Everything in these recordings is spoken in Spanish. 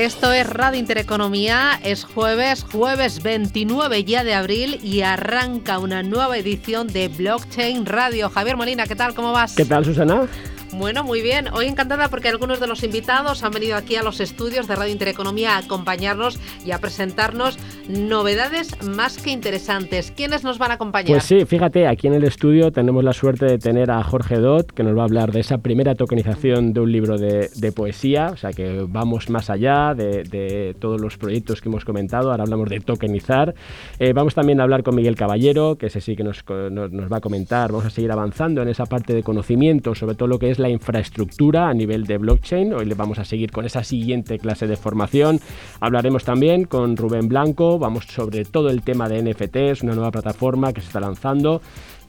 Esto es Radio Intereconomía, es jueves, jueves 29 ya de abril y arranca una nueva edición de Blockchain Radio. Javier Molina, ¿qué tal? ¿Cómo vas? ¿Qué tal, Susana? Bueno, muy bien. Hoy encantada porque algunos de los invitados han venido aquí a los estudios de Radio Intereconomía a acompañarnos y a presentarnos novedades más que interesantes. ¿Quiénes nos van a acompañar? Pues sí, fíjate, aquí en el estudio tenemos la suerte de tener a Jorge Dot, que nos va a hablar de esa primera tokenización de un libro de, poesía, o sea que vamos más allá de, todos los proyectos que hemos comentado, ahora hablamos de tokenizar. Eh, vamos también a hablar con Miguel Caballero, que ese sí que nos, nos va a comentar, vamos a seguir avanzando en esa parte de conocimiento, sobre todo lo que es la infraestructura a nivel de blockchain. Hoy le vamos a seguir con esa siguiente clase de formación. Hablaremos también con Rubén Blanco, vamos sobre todo el tema de NFTs, una nueva plataforma que se está lanzando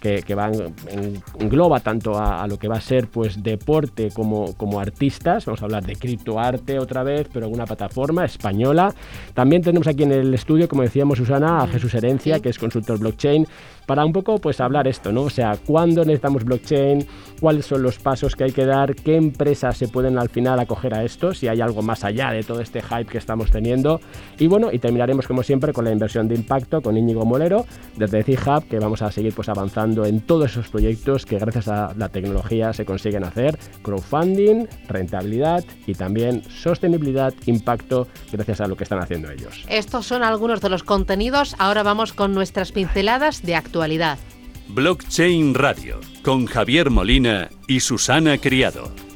que, va en, engloba tanto a, lo que va a ser pues deporte como, como artistas. Vamos a hablar de criptoarte otra vez, pero en una plataforma española. También tenemos aquí en el estudio, como decíamos Susana, a Jesús Herencia, que es consultor blockchain, para un poco pues hablar esto, ¿no? O sea, ¿cuándo necesitamos blockchain? ¿Cuáles son los pasos que hay que dar? ¿Qué empresas se pueden al final acoger a esto? Si hay algo más allá de todo este hype que estamos teniendo. Y bueno, y terminaremos como siempre con la inversión de impacto con Íñigo Molero desde C-Hub, que vamos a seguir pues avanzando en todos esos proyectos que gracias a la tecnología se consiguen hacer, crowdfunding, rentabilidad y también sostenibilidad, impacto, gracias a lo que están haciendo ellos. Estos son algunos de los contenidos, ahora vamos con nuestras pinceladas de actualidad. Blockchain Radio, con Javier Molina y Susana Criado.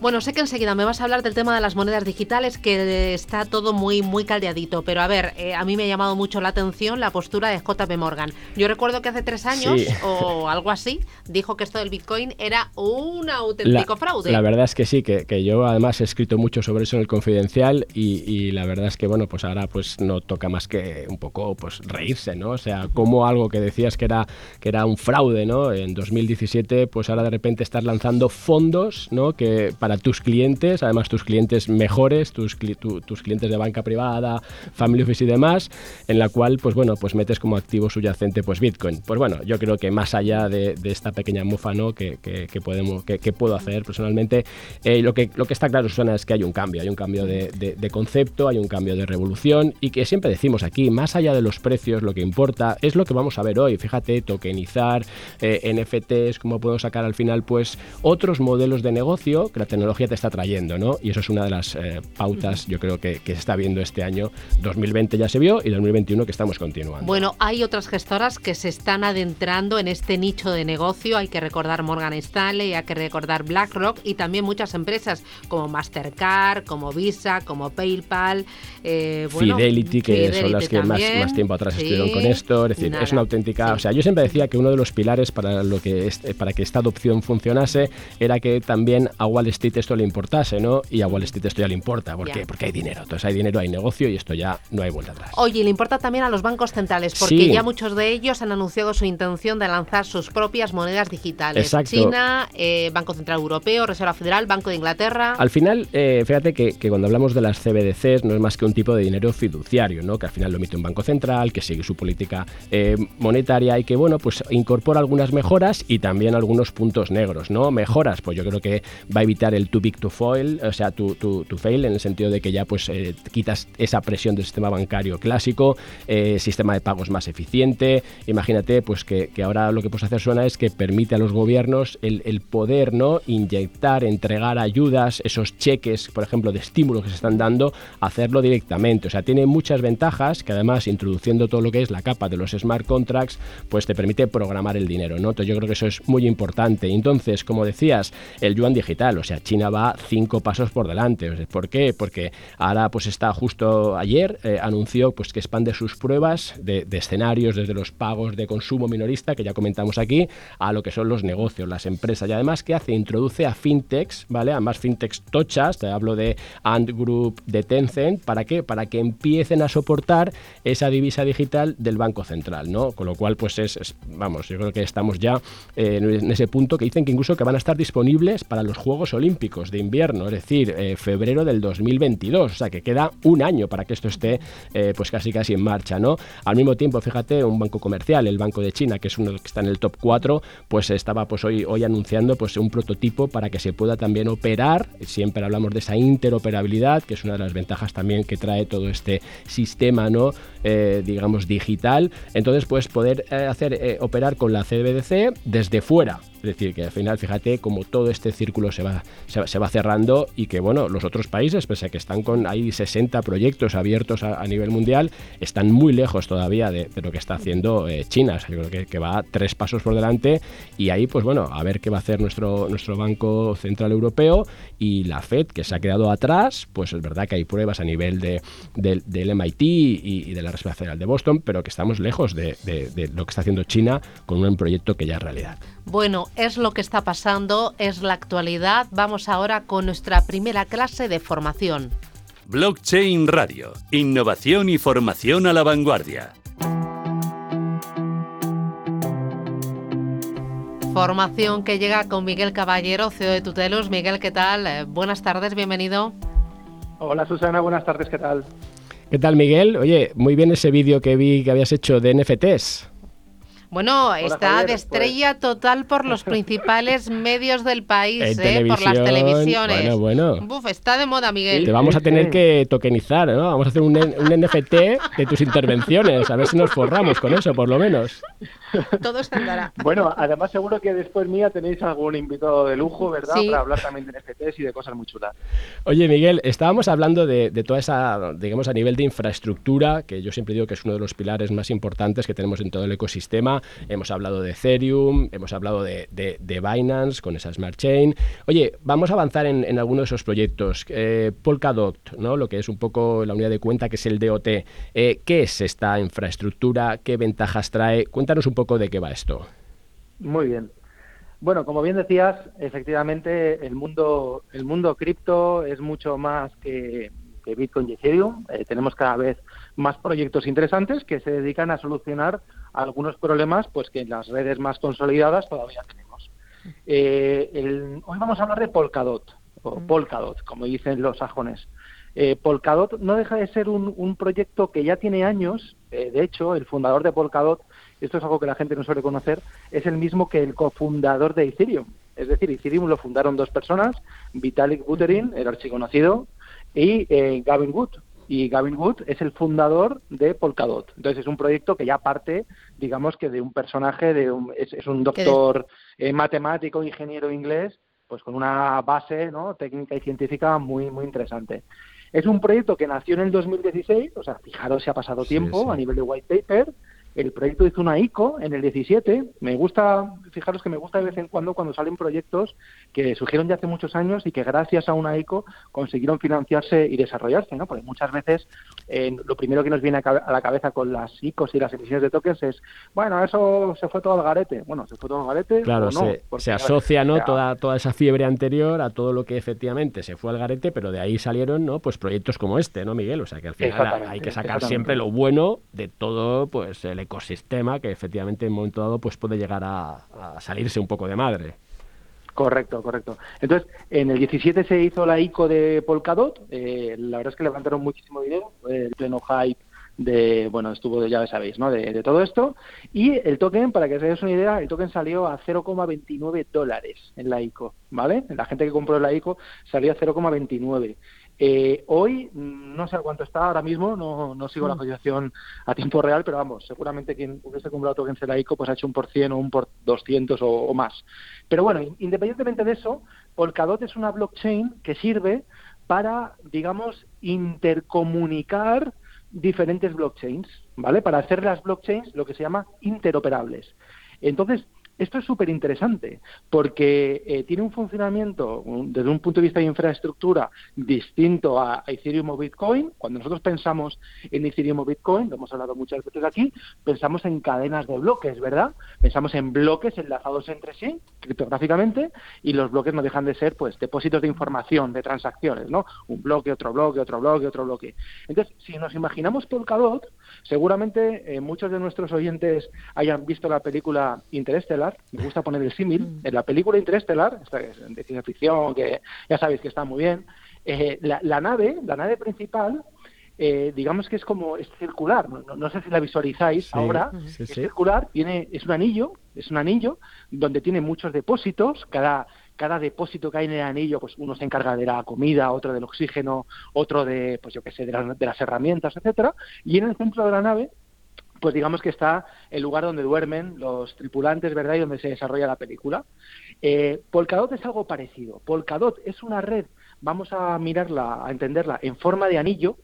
Bueno, sé que enseguida me vas a hablar del tema de las monedas digitales, que está todo muy, muy caldeadito, pero a ver, eh, a mí me ha llamado mucho la atención la postura de JP Morgan. Yo recuerdo que hace tres años o algo así, dijo que esto del Bitcoin era un auténtico fraude. La verdad es que sí, que, yo además he escrito mucho sobre eso en el Confidencial y, la verdad es que, bueno, pues ahora pues no toca más que un poco pues reírse, ¿no? O sea, como algo que decías que era, que era un fraude, ¿no? En 2017, pues ahora de repente estás lanzando fondos, ¿no? Que para tus clientes, además tus clientes mejores, tus, tus clientes de banca privada, family office y demás, en la cual, pues bueno, pues metes como activo subyacente pues Bitcoin. Pues bueno, yo creo que más allá de, esta pequeña mufa ¿no? que, que, podemos, que, puedo hacer personalmente, eh, lo, que, lo que está claro, Susana, es que hay un cambio, hay un cambio de, de, concepto, hay un cambio de revolución y que siempre decimos aquí, más allá de los precios, lo que importa es lo que vamos a ver hoy. Fíjate, tokenizar, eh, NFTs, cómo puedo sacar al final pues otros modelos de negocio tecnología te está trayendo, ¿no? Y eso es una de las eh, pautas, yo creo que, que, se está viendo este año. 2020 ya se vio y 2021 que estamos continuando. Bueno, hay otras gestoras que se están adentrando en este nicho de negocio. Hay que recordar Morgan Stanley, hay que recordar BlackRock y también muchas empresas como Mastercard, como Visa, como PayPal. Eh, Fidelity, que son las que más, más, tiempo atrás estuvieron con esto. Es decir, es una auténtica. O sea, yo siempre decía que uno de los pilares para, lo que, para que esta adopción funcionase era que también a Wall Street esto le importase, ¿no? Y a Wall Street esto ya le importa. ¿Por qué? Porque hay dinero. Entonces hay dinero, hay negocio y esto ya no hay vuelta atrás. Oye, le importa también a los bancos centrales, porque ya muchos de ellos han anunciado su intención de lanzar sus propias monedas digitales. Exacto. China, eh, Banco Central Europeo, Reserva Federal, Banco de Inglaterra. Al final, eh, fíjate que, cuando hablamos de las CBDCs no es más que un tipo de dinero fiduciario, ¿no? Que al final lo emite un banco central, que sigue su política eh, monetaria y que, bueno, pues incorpora algunas mejoras y también algunos puntos negros, ¿no? Mejoras, pues yo creo que va a evitar el too big to foil, o sea, to, fail, en el sentido de que ya pues eh, quitas esa presión del sistema bancario clásico, eh, sistema de pagos más eficiente. Imagínate pues que, ahora lo que puedes hacer suena es que permite a los gobiernos el, poder no inyectar, entregar ayudas, esos cheques, por ejemplo, de estímulo que se están dando, hacerlo directamente. O sea, tiene muchas ventajas que además introduciendo todo lo que es la capa de los smart contracts, pues te permite programar el dinero, ¿no? Entonces yo creo que eso es muy importante. Entonces, como decías, el yuan digital, o sea, China va cinco pasos por delante. ¿Por qué? Porque ahora pues está justo ayer eh, anunció pues que expande sus pruebas de, escenarios desde los pagos de consumo minorista que ya comentamos aquí a lo que son los negocios, las empresas y además que hace introduce a fintechs, ¿vale? A más fintechs tochas, te hablo de Ant Group, de Tencent, ¿para qué? Para que empiecen a soportar esa divisa digital del Banco Central, ¿no? Con lo cual pues es, vamos, yo creo que estamos ya eh, en ese punto que dicen que incluso que van a estar disponibles para los Juegos Olímpicos de invierno, es decir, eh, febrero del 2022, o sea que queda un año para que esto esté eh, pues casi casi en marcha, ¿no? Al mismo tiempo, fíjate, un banco comercial, el Banco de China, que es uno que está en el top 4, pues estaba pues hoy, hoy anunciando pues un prototipo para que se pueda también operar, siempre hablamos de esa interoperabilidad, que es una de las ventajas también que trae todo este sistema, ¿no? Eh, digamos, digital. Entonces, pues poder hacer operar con la CBDC desde fuera, es decir, que al final, fíjate cómo todo este círculo se va, se, va cerrando y que, bueno, los otros países, pese a que están con ahí 60 proyectos abiertos a, nivel mundial, están muy lejos todavía de, lo que está haciendo eh, China. yo creo que, va tres pasos por delante y ahí, pues bueno, a ver qué va a hacer nuestro, Banco Central Europeo y la Fed, que se ha quedado atrás, pues es verdad que hay pruebas a nivel de, del MIT y, de la Reserva Federal de Boston, pero que estamos lejos de lo que está haciendo China con un proyecto que ya es realidad. Bueno, es lo que está pasando, es la actualidad. Vamos ahora con nuestra primera clase de formación. Blockchain Radio. Innovación y formación a la vanguardia. Formación que llega con Miguel Caballero, CEO de Tutelus. Miguel, ¿qué tal? Eh, buenas tardes, bienvenido. Hola Susana, buenas tardes, ¿qué tal? ¿Qué tal Miguel? Oye, muy bien ese vídeo que vi que habías hecho de NFTs. Bueno, está de pues. estrella total por los principales medios del país, ¿eh? por las televisiones. Bueno, bueno. Buf, está de moda, Miguel. Te vamos a tener que tokenizar, ¿no? Vamos a hacer un, un NFT de tus intervenciones, a ver si nos forramos con eso, por lo menos. Todo se andará. Bueno, además seguro que después mía tenéis algún invitado de lujo, ¿verdad? Para hablar también de NFTs y de cosas muy chulas. Oye, Miguel, estábamos hablando de, de, toda esa, digamos, a nivel de infraestructura, que yo siempre digo que es uno de los pilares más importantes que tenemos en todo el ecosistema. Hemos hablado de Ethereum, hemos hablado de, Binance con esa Smart Chain. Oye, vamos a avanzar en, en alguno de esos proyectos. Eh, Polkadot, ¿no? Lo que es un poco la unidad de cuenta, que es el DOT. Eh, ¿Qué es esta infraestructura? ¿Qué ventajas trae? Cuéntanos un poco de qué va esto. Muy bien. Bueno, como bien decías, efectivamente el mundo el mundo cripto es mucho más que, Bitcoin y Ethereum. Eh, tenemos cada vez más proyectos interesantes que se dedican a solucionar algunos problemas pues que en las redes más consolidadas todavía tenemos. Eh, hoy vamos a hablar de Polkadot, o mm. Polkadot, como dicen los sajones. Eh, Polkadot no deja de ser un, un proyecto que ya tiene años. de hecho, el fundador de Polkadot esto es algo que la gente no suele conocer, es el mismo que el cofundador de Ethereum. Es decir, Ethereum lo fundaron dos personas, Vitalik Buterin, el archiconocido, y eh, Gavin Wood. Y Gavin Wood es el fundador de Polkadot. Entonces es un proyecto que ya parte, digamos que de un personaje, de es, un doctor eh, matemático, ingeniero inglés, pues con una base ¿no? técnica y científica muy, muy interesante. Es un proyecto que nació en el 2016, o sea, fijaros si ha pasado tiempo a nivel de white paper, el proyecto hizo una ICO en el 17. Me gusta, fijaros que me gusta de vez en cuando cuando salen proyectos que surgieron ya hace muchos años y que gracias a una ICO consiguieron financiarse y desarrollarse, ¿no? Porque muchas veces eh, lo primero que nos viene a, la cabeza con las ICOs y las emisiones de tokens es, bueno, eso se fue todo al garete. Bueno, se fue todo al garete. Claro, se, se, asocia, ¿no? Toda, toda esa fiebre anterior a todo lo que efectivamente se fue al garete, pero de ahí salieron, ¿no? Pues proyectos como este, ¿no, Miguel? O sea que al final hay que sacar siempre lo bueno de todo, pues el ecosistema que efectivamente en un momento dado pues puede llegar a, salirse un poco de madre. Correcto, correcto. Entonces, en el 17 se hizo la ICO de Polkadot. Eh, la verdad es que levantaron muchísimo dinero, el pleno hype de, bueno, estuvo, ya sabéis, ¿no? De, de, todo esto. Y el token, para que os hagáis una idea, el token salió a 0,29 dólares en la ICO, ¿vale? La gente que compró la ICO salió a 0,29. Eh, hoy mm, no sé a cuánto está ahora mismo, no, no sigo la mm. cotización a tiempo real, pero vamos, seguramente quien hubiese comprado tokens de la ICO pues ha hecho un por cien o un por 200 o, más. Pero bueno, independientemente de eso, Polkadot es una blockchain que sirve para, digamos, intercomunicar diferentes blockchains, ¿vale? Para hacer las blockchains lo que se llama interoperables. Entonces, esto es súper interesante porque eh, tiene un funcionamiento desde un punto de vista de infraestructura distinto a, Ethereum o Bitcoin. Cuando nosotros pensamos en Ethereum o Bitcoin, lo hemos hablado muchas veces aquí, pensamos en cadenas de bloques, ¿verdad? Pensamos en bloques enlazados entre sí, criptográficamente, y los bloques no dejan de ser pues depósitos de información, de transacciones, ¿no? Un bloque, otro bloque, otro bloque, otro bloque. Entonces, si nos imaginamos Polkadot, seguramente eh, muchos de nuestros oyentes hayan visto la película Interestelar, me gusta poner el símil, mm. en la película Interestelar, esta es de ciencia ficción, que ya sabéis que está muy bien, eh, la, nave, la nave principal, eh, digamos que es como es circular, no, sé si la visualizáis ahora, es circular, tiene, es un anillo, es un anillo donde tiene muchos depósitos, cada cada depósito que hay en el anillo, pues uno se encarga de la comida, otro del oxígeno, otro de, pues yo qué sé, de, de las herramientas, etcétera, y en el centro de la nave pues digamos que está el lugar donde duermen los tripulantes, ¿verdad? Y donde se desarrolla la película. Eh, Polkadot es algo parecido. Polkadot es una red, vamos a mirarla, a entenderla, en forma de anillo,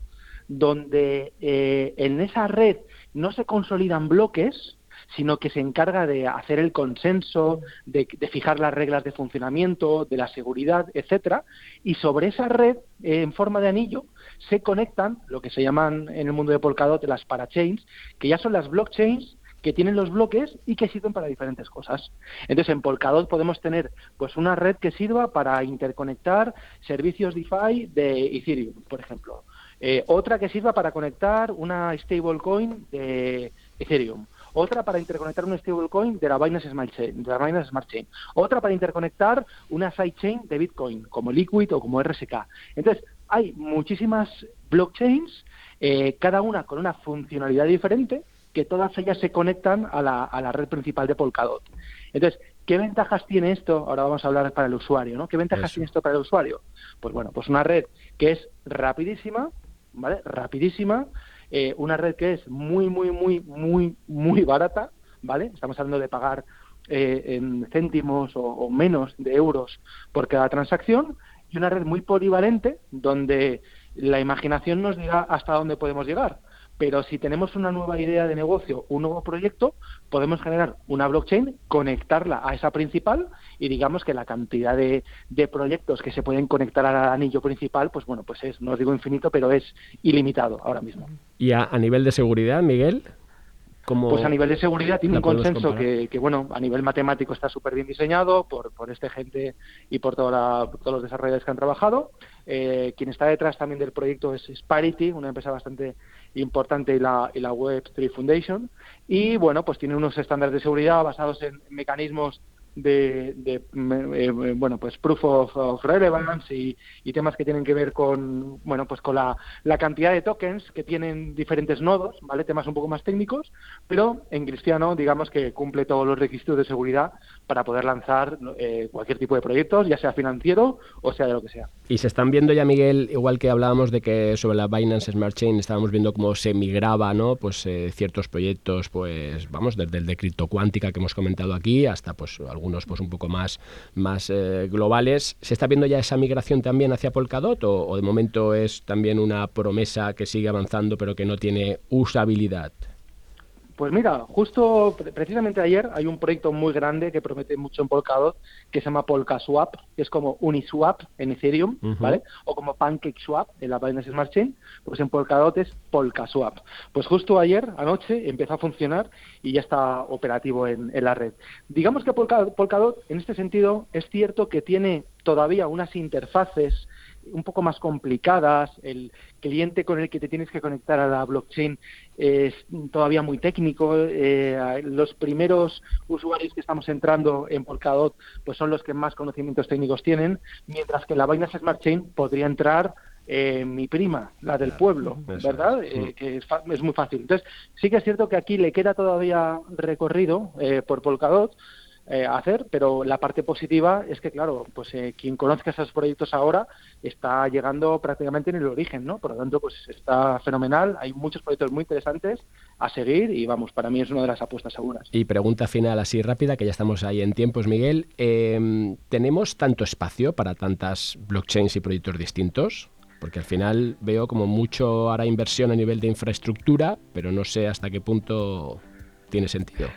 donde eh, en esa red no se consolidan bloques, sino que se encarga de hacer el consenso, de, fijar las reglas de funcionamiento, de la seguridad, etcétera, y sobre esa red eh, en forma de anillo se conectan lo que se llaman en el mundo de Polkadot las parachains, que ya son las blockchains que tienen los bloques y que sirven para diferentes cosas. Entonces, en Polkadot podemos tener pues una red que sirva para interconectar servicios DeFi de Ethereum, por ejemplo. Eh, otra que sirva para conectar una stablecoin de Ethereum otra para interconectar un stablecoin de la Binance Smart Chain, de la Binance Smart Chain, otra para interconectar una sidechain de Bitcoin, como Liquid o como RSK. Entonces, hay muchísimas blockchains, eh, cada una con una funcionalidad diferente, que todas ellas se conectan a la, a la red principal de Polkadot. Entonces, ¿qué ventajas tiene esto? Ahora vamos a hablar para el usuario, ¿no? ¿Qué ventajas tiene esto para el usuario? Pues bueno, pues una red que es rapidísima, ¿vale? Rapidísima, eh, una red que es muy, muy, muy, muy, muy barata, ¿vale? Estamos hablando de pagar eh, en céntimos o, menos de euros por cada transacción y una red muy polivalente donde la imaginación nos diga hasta dónde podemos llegar. Pero si tenemos una nueva idea de negocio, un nuevo proyecto, podemos generar una blockchain, conectarla a esa principal y digamos que la cantidad de, de proyectos que se pueden conectar al anillo principal, pues bueno, pues es, no os digo infinito, pero es ilimitado ahora mismo. Y a, nivel de seguridad, Miguel, pues a nivel de seguridad tiene un consenso que, bueno, a nivel matemático está súper bien diseñado por, por este gente y por toda todos los desarrolladores que han trabajado. Eh, quien está detrás también del proyecto es Sparity, una empresa bastante importante y la, y la Web3 Foundation. Y bueno, pues tiene unos estándares de seguridad basados en mecanismos de, eh, eh, bueno pues proof of, relevance y, temas que tienen que ver con bueno pues con la, la, cantidad de tokens que tienen diferentes nodos vale temas un poco más técnicos pero en cristiano digamos que cumple todos los requisitos de seguridad para poder lanzar eh, cualquier tipo de proyectos ya sea financiero o sea de lo que sea. Y se están viendo ya Miguel igual que hablábamos de que sobre la Binance Smart Chain estábamos viendo cómo se migraba no pues ciertos proyectos pues vamos desde el de criptocuántica que hemos comentado aquí hasta pues pues un poco más, más eh, globales. ¿Se está viendo ya esa migración también hacia Polkadot o de momento es también una promesa que sigue avanzando pero que no tiene usabilidad? Pues mira, justo precisamente ayer hay un proyecto muy grande que promete mucho en Polkadot que se llama PolkaSwap, que es como Uniswap en Ethereum, ¿vale? O como PancakeSwap en la Binance Smart Chain, pues en Polkadot es PolkaSwap. Pues justo ayer, anoche, empezó a funcionar y ya está operativo en, la red. Digamos que Polkadot, en este sentido, es cierto que tiene todavía unas interfaces un poco más complicadas, el cliente con el que te tienes que conectar a la blockchain es todavía muy técnico, eh, los primeros usuarios que estamos entrando en Polkadot pues son los que más conocimientos técnicos tienen, mientras que la Binance Smart Chain podría entrar eh, mi prima, la del pueblo, ¿verdad? Eh, que es, es, muy fácil. Entonces, sí que es cierto que aquí le queda todavía recorrido por Polkadot, eh, hacer, pero la parte positiva es que, claro, pues eh, quien conozca esos proyectos ahora está llegando prácticamente en el origen, ¿no? Por lo tanto, pues está fenomenal, hay muchos proyectos muy interesantes a seguir y vamos, para mí es una de las apuestas seguras. Y pregunta final así rápida, que ya estamos ahí en tiempos, Miguel, em, ¿tenemos tanto espacio para tantas blockchains y proyectos distintos? Porque al final veo como mucho ahora inversión a nivel de infraestructura, pero no sé hasta qué punto tiene sentido.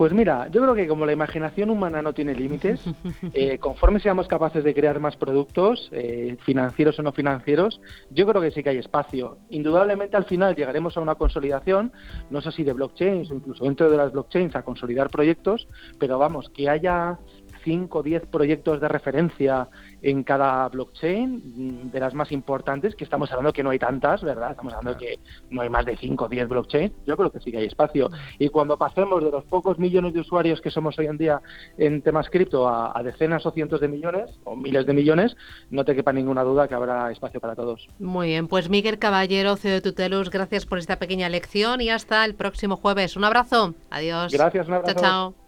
Pues mira, yo creo que como la imaginación humana no tiene límites, eh, conforme seamos capaces de crear más productos, eh, financieros o no financieros, yo creo que sí que hay espacio. Indudablemente al final llegaremos a una consolidación, no sé si de blockchains o incluso dentro de las blockchains a consolidar proyectos, pero vamos, que haya 5 o 10 proyectos de referencia en cada blockchain, mm, de las más importantes, que estamos hablando que no hay tantas, ¿verdad? Estamos hablando que no hay más de 5 o 10 blockchains, yo creo que sí que hay espacio. Y cuando pasemos de los pocos millones de usuarios que somos hoy en día en temas cripto a, a decenas o cientos de millones, o miles de millones, no te quepa ninguna duda que habrá espacio para todos. Muy bien, pues Miguel Caballero, CEO de Tutelus, gracias por esta pequeña lección y hasta el próximo jueves. Un abrazo. Adiós. Gracias, un abrazo. Chao, chao.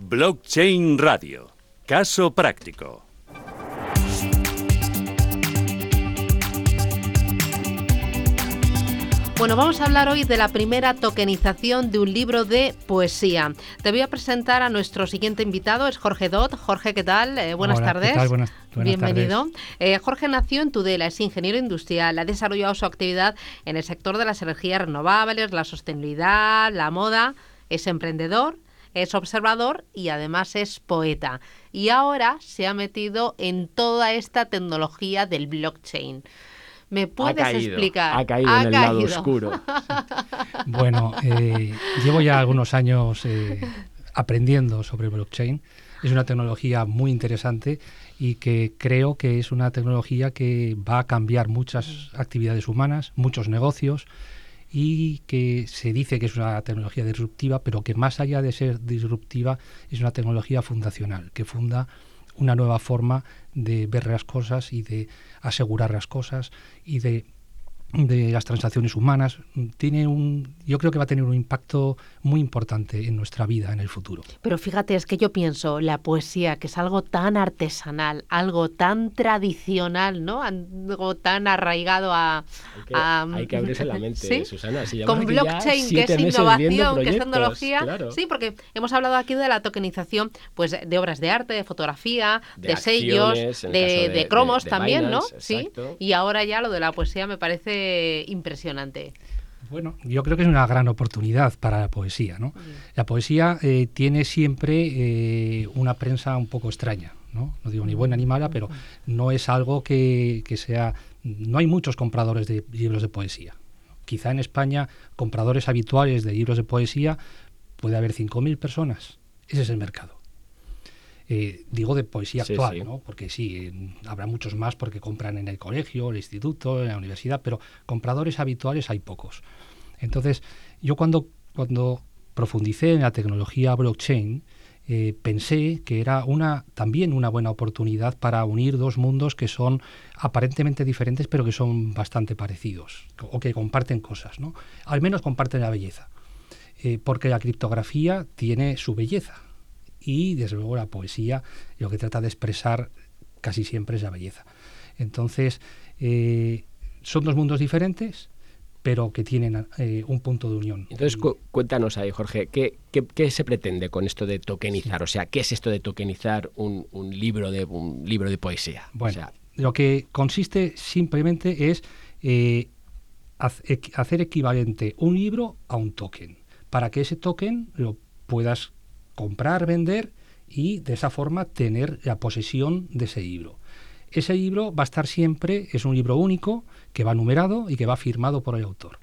Blockchain Radio. Caso práctico. Bueno, vamos a hablar hoy de la primera tokenización de un libro de poesía. Te voy a presentar a nuestro siguiente invitado, es Jorge Dot. Jorge, ¿qué tal? Eh, buenas Hola, tardes. ¿qué tal? Buenas, buenas Bienvenido. tardes. Eh, Jorge nació en Tudela, es ingeniero industrial, ha desarrollado su actividad en el sector de las energías renovables, la sostenibilidad, la moda, es emprendedor, es observador y además es poeta. Y ahora se ha metido en toda esta tecnología del blockchain. ¿Me puedes caído, explicar? ha caído en el lado oscuro. Bueno, eh, llevo ya algunos años eh, aprendiendo sobre blockchain. Es una tecnología muy interesante y que creo que es una tecnología que va a cambiar muchas actividades humanas, muchos negocios y que se dice que es una tecnología disruptiva, pero que más allá de ser disruptiva es una tecnología fundacional, que funda una nueva forma de ver las cosas y de asegurar las cosas y de de las transacciones humanas tiene un yo creo que va a tener un impacto muy importante en nuestra vida en el futuro Pero fíjate, es que yo pienso, la poesía, que es algo tan artesanal, algo tan tradicional, ¿no? Algo tan arraigado a... Hay que, a- hay que abrirse la mente, ¿Sí? Susana. Si Con blockchain, que es innovación, que es tecnología. claro. Sí, porque hemos hablado aquí de la tokenización pues, de obras de arte, de fotografía, de, De sellos, acciones, de, caso de- de cromos de- de también, Binance, ¿no? Sí. Y ahora ya lo de la poesía me parece impresionante. bueno yo creo que es una gran oportunidad para la poesía no la poesía eh, tiene siempre eh, una prensa un poco extraña no no digo ni buena ni mala pero no es algo que, que sea no hay muchos compradores de libros de poesía. Quizá en España compradores habituales de libros de poesía puede haber 5.000 personas. Ese es el mercado Eh, digo de poesía Sí, actual, sí. ¿no? porque sí, eh, habrá muchos más porque compran en el colegio, el instituto, en la universidad, pero compradores habituales hay pocos. Entonces, yo cuando, cuando profundicé en la tecnología blockchain, eh, pensé que era una, también una buena oportunidad para unir dos mundos que son aparentemente diferentes, pero que son bastante parecidos, o que comparten cosas, ¿no? Al menos comparten la belleza. Eh, porque la criptografía tiene su belleza y desde luego la poesía lo que trata de expresar casi siempre es la belleza. Entonces, eh, son dos mundos diferentes, pero que tienen eh, un punto de unión. Entonces, cu- cuéntanos ahí, Jorge, ¿qué, qué, qué se pretende con esto de tokenizar? O sea, ¿qué es esto de tokenizar un, un libro de un libro de poesía? Bueno, o sea, lo que consiste simplemente es eh, hacer equivalente un libro a un token, para que ese token lo puedas comprar, vender y de esa forma tener la posesión de ese libro. Ese libro va a estar siempre, es un libro único, que va numerado y que va firmado por el autor.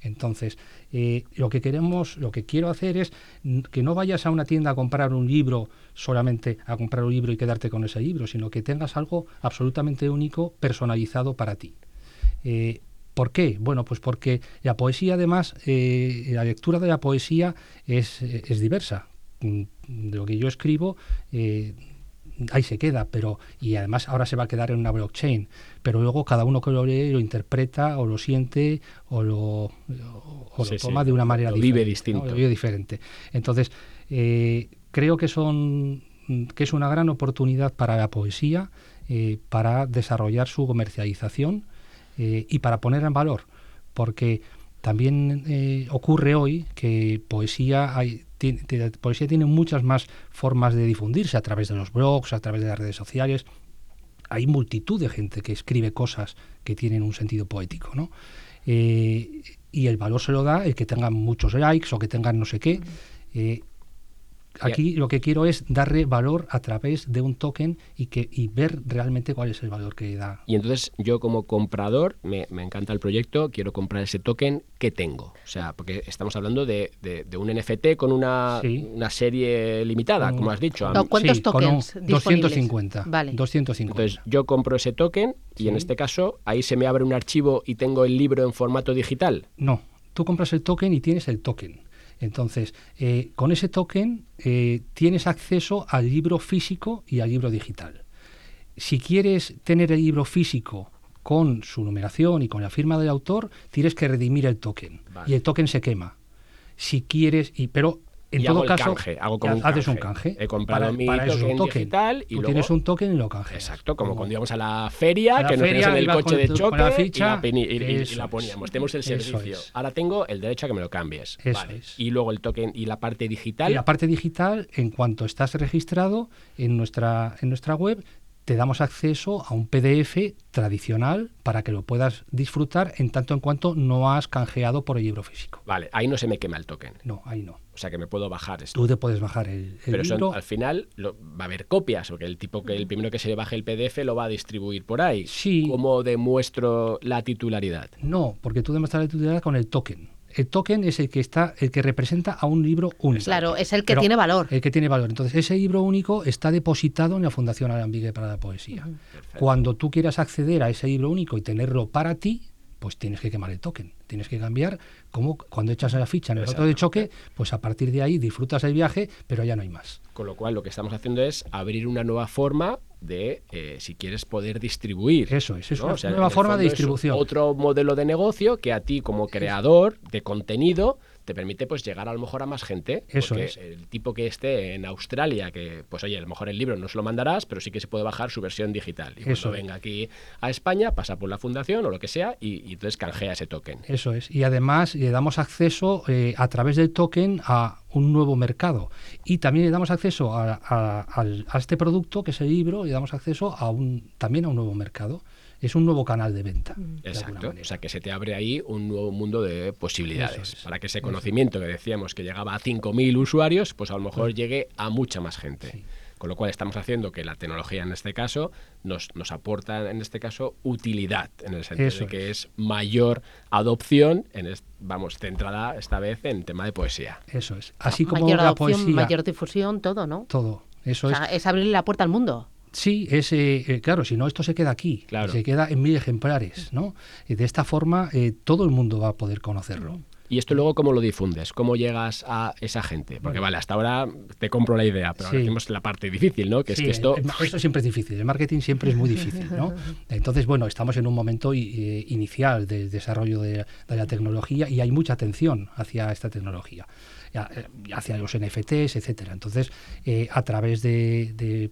Entonces, eh, lo que queremos, lo que quiero hacer es que no vayas a una tienda a comprar un libro solamente a comprar un libro y quedarte con ese libro, sino que tengas algo absolutamente único, personalizado para ti. Eh, ¿Por qué? Bueno, pues porque la poesía, además, eh, la lectura de la poesía es, es diversa. Mm, De lo que yo escribo, eh, ahí se queda, pero y además ahora se va a quedar en una blockchain, pero luego cada uno que lo lee lo interpreta o lo siente o lo, o Sí, toma de una manera lo vive diferente, distinto. ¿no? Lo vive diferente. Entonces, eh, creo que son que es una gran oportunidad para la poesía, eh, para desarrollar su comercialización eh, y para poner en valor, porque también ocurre hoy que poesía hay, tiene, tiene- poesía tiene muchas más formas de difundirse a través de los blogs, a través de las redes sociales. Hay multitud de gente que escribe cosas que tienen un sentido poético, ¿no? Eh, y el valor se lo da el que tengan muchos likes o que tengan no sé qué. Eh, aquí lo que quiero es darle valor a través de un token y, que, y ver realmente cuál es el valor que da. Y entonces yo como comprador, me, encanta el proyecto, quiero comprar ese token que tengo. O sea, porque estamos hablando de, un NFT con una, una serie limitada, como has dicho. ¿Cuántos tokens? 250. Vale. 250. Entonces yo compro ese token y en este caso ahí se me abre un archivo y tengo el libro en formato digital. No, tú compras el token y tienes el token. Entonces, eh, con ese token eh, tienes acceso al libro físico y al libro digital. Si quieres tener el libro físico con su numeración y con la firma del autor, tienes que redimir el token. Y el token se quema. Si quieres, y, pero en todo caso, haces un canje. He comprado mi token, digital y tú tienes un token y lo canjeas. Exacto, como, cuando íbamos a la feria, que nos en el coche de choque la ficha, y, la, poníamos. Tenemos el servicio. Ahora tengo el derecho a que me lo cambies. Y luego el token y la parte digital. Y la parte digital, en cuanto estás registrado en nuestra, en nuestra web, te damos acceso a un PDF tradicional para que lo puedas disfrutar en tanto en cuanto no has canjeado por el libro físico. Vale, ahí no se me quema el token. No, ahí no. O sea que me puedo bajar esto. Tú te puedes bajar el, Pero al final va a haber copias, porque el tipo que el primero que se le baje el PDF lo va a distribuir por ahí. Sí. ¿Cómo demuestro la titularidad? No, porque tú demuestras la titularidad con el token el token es el que está, el que representa a un libro único. Claro, es el que tiene valor. El que tiene valor. Entonces, ese libro único está depositado en la Fundación Alambique para la Poesía. Cuando tú quieras acceder a ese libro único y tenerlo para ti, pues tienes que quemar el token. Tienes que cambiar, como cuando echas la ficha en el auto de choque, pues a partir de ahí disfrutas el viaje, pero ya no hay más. Con lo cual, lo que estamos haciendo es abrir una nueva forma de, eh, si quieres, poder distribuir. Eso es, es una nueva forma de distribución. otro modelo de negocio que a ti, como creador de contenido, te permite pues llegar a lo mejor a más gente. Eso porque es. El tipo que esté en Australia, que pues oye, a lo mejor el libro no se lo mandarás, pero sí que se puede bajar su versión digital. Y cuando venga aquí a España, pasa por la fundación o lo que sea y, entonces canjea ese token. Eso es. Y además le damos acceso eh, a través del token a un nuevo mercado. Y también le damos acceso a, a, este producto, que es el libro, le damos acceso a un, también a un nuevo mercado es un nuevo canal de venta. Exacto. o sea, que se te abre ahí un nuevo mundo de posibilidades. Para que ese conocimiento que decíamos que llegaba a 5.000 usuarios, pues a lo mejor llegue a mucha más gente. Con lo cual estamos haciendo que la tecnología en este caso nos, nos aporta, en este caso, utilidad, en el sentido de que es. mayor adopción, en vamos, centrada esta vez en tema de poesía. Eso es. Así como mayor la adopción, poesía, mayor difusión, todo, ¿no? Todo. Eso es. Es abrirle la puerta al mundo. Sí, es, eh, eh, claro, si no, esto se queda aquí, se queda en mil ejemplares, ¿no? Y de esta forma eh, todo el mundo va a poder conocerlo. ¿Y esto luego cómo lo difundes? ¿Cómo llegas a esa gente? Porque vale, hasta ahora te compro la idea, pero ahora tenemos la parte difícil, ¿no? Que es que esto... Esto siempre es difícil, el marketing siempre es muy difícil, ¿no? Entonces, bueno, estamos en un momento inicial del desarrollo de, la tecnología y hay mucha atención hacia esta tecnología hacia los NFTs, etcétera. Entonces, a través de de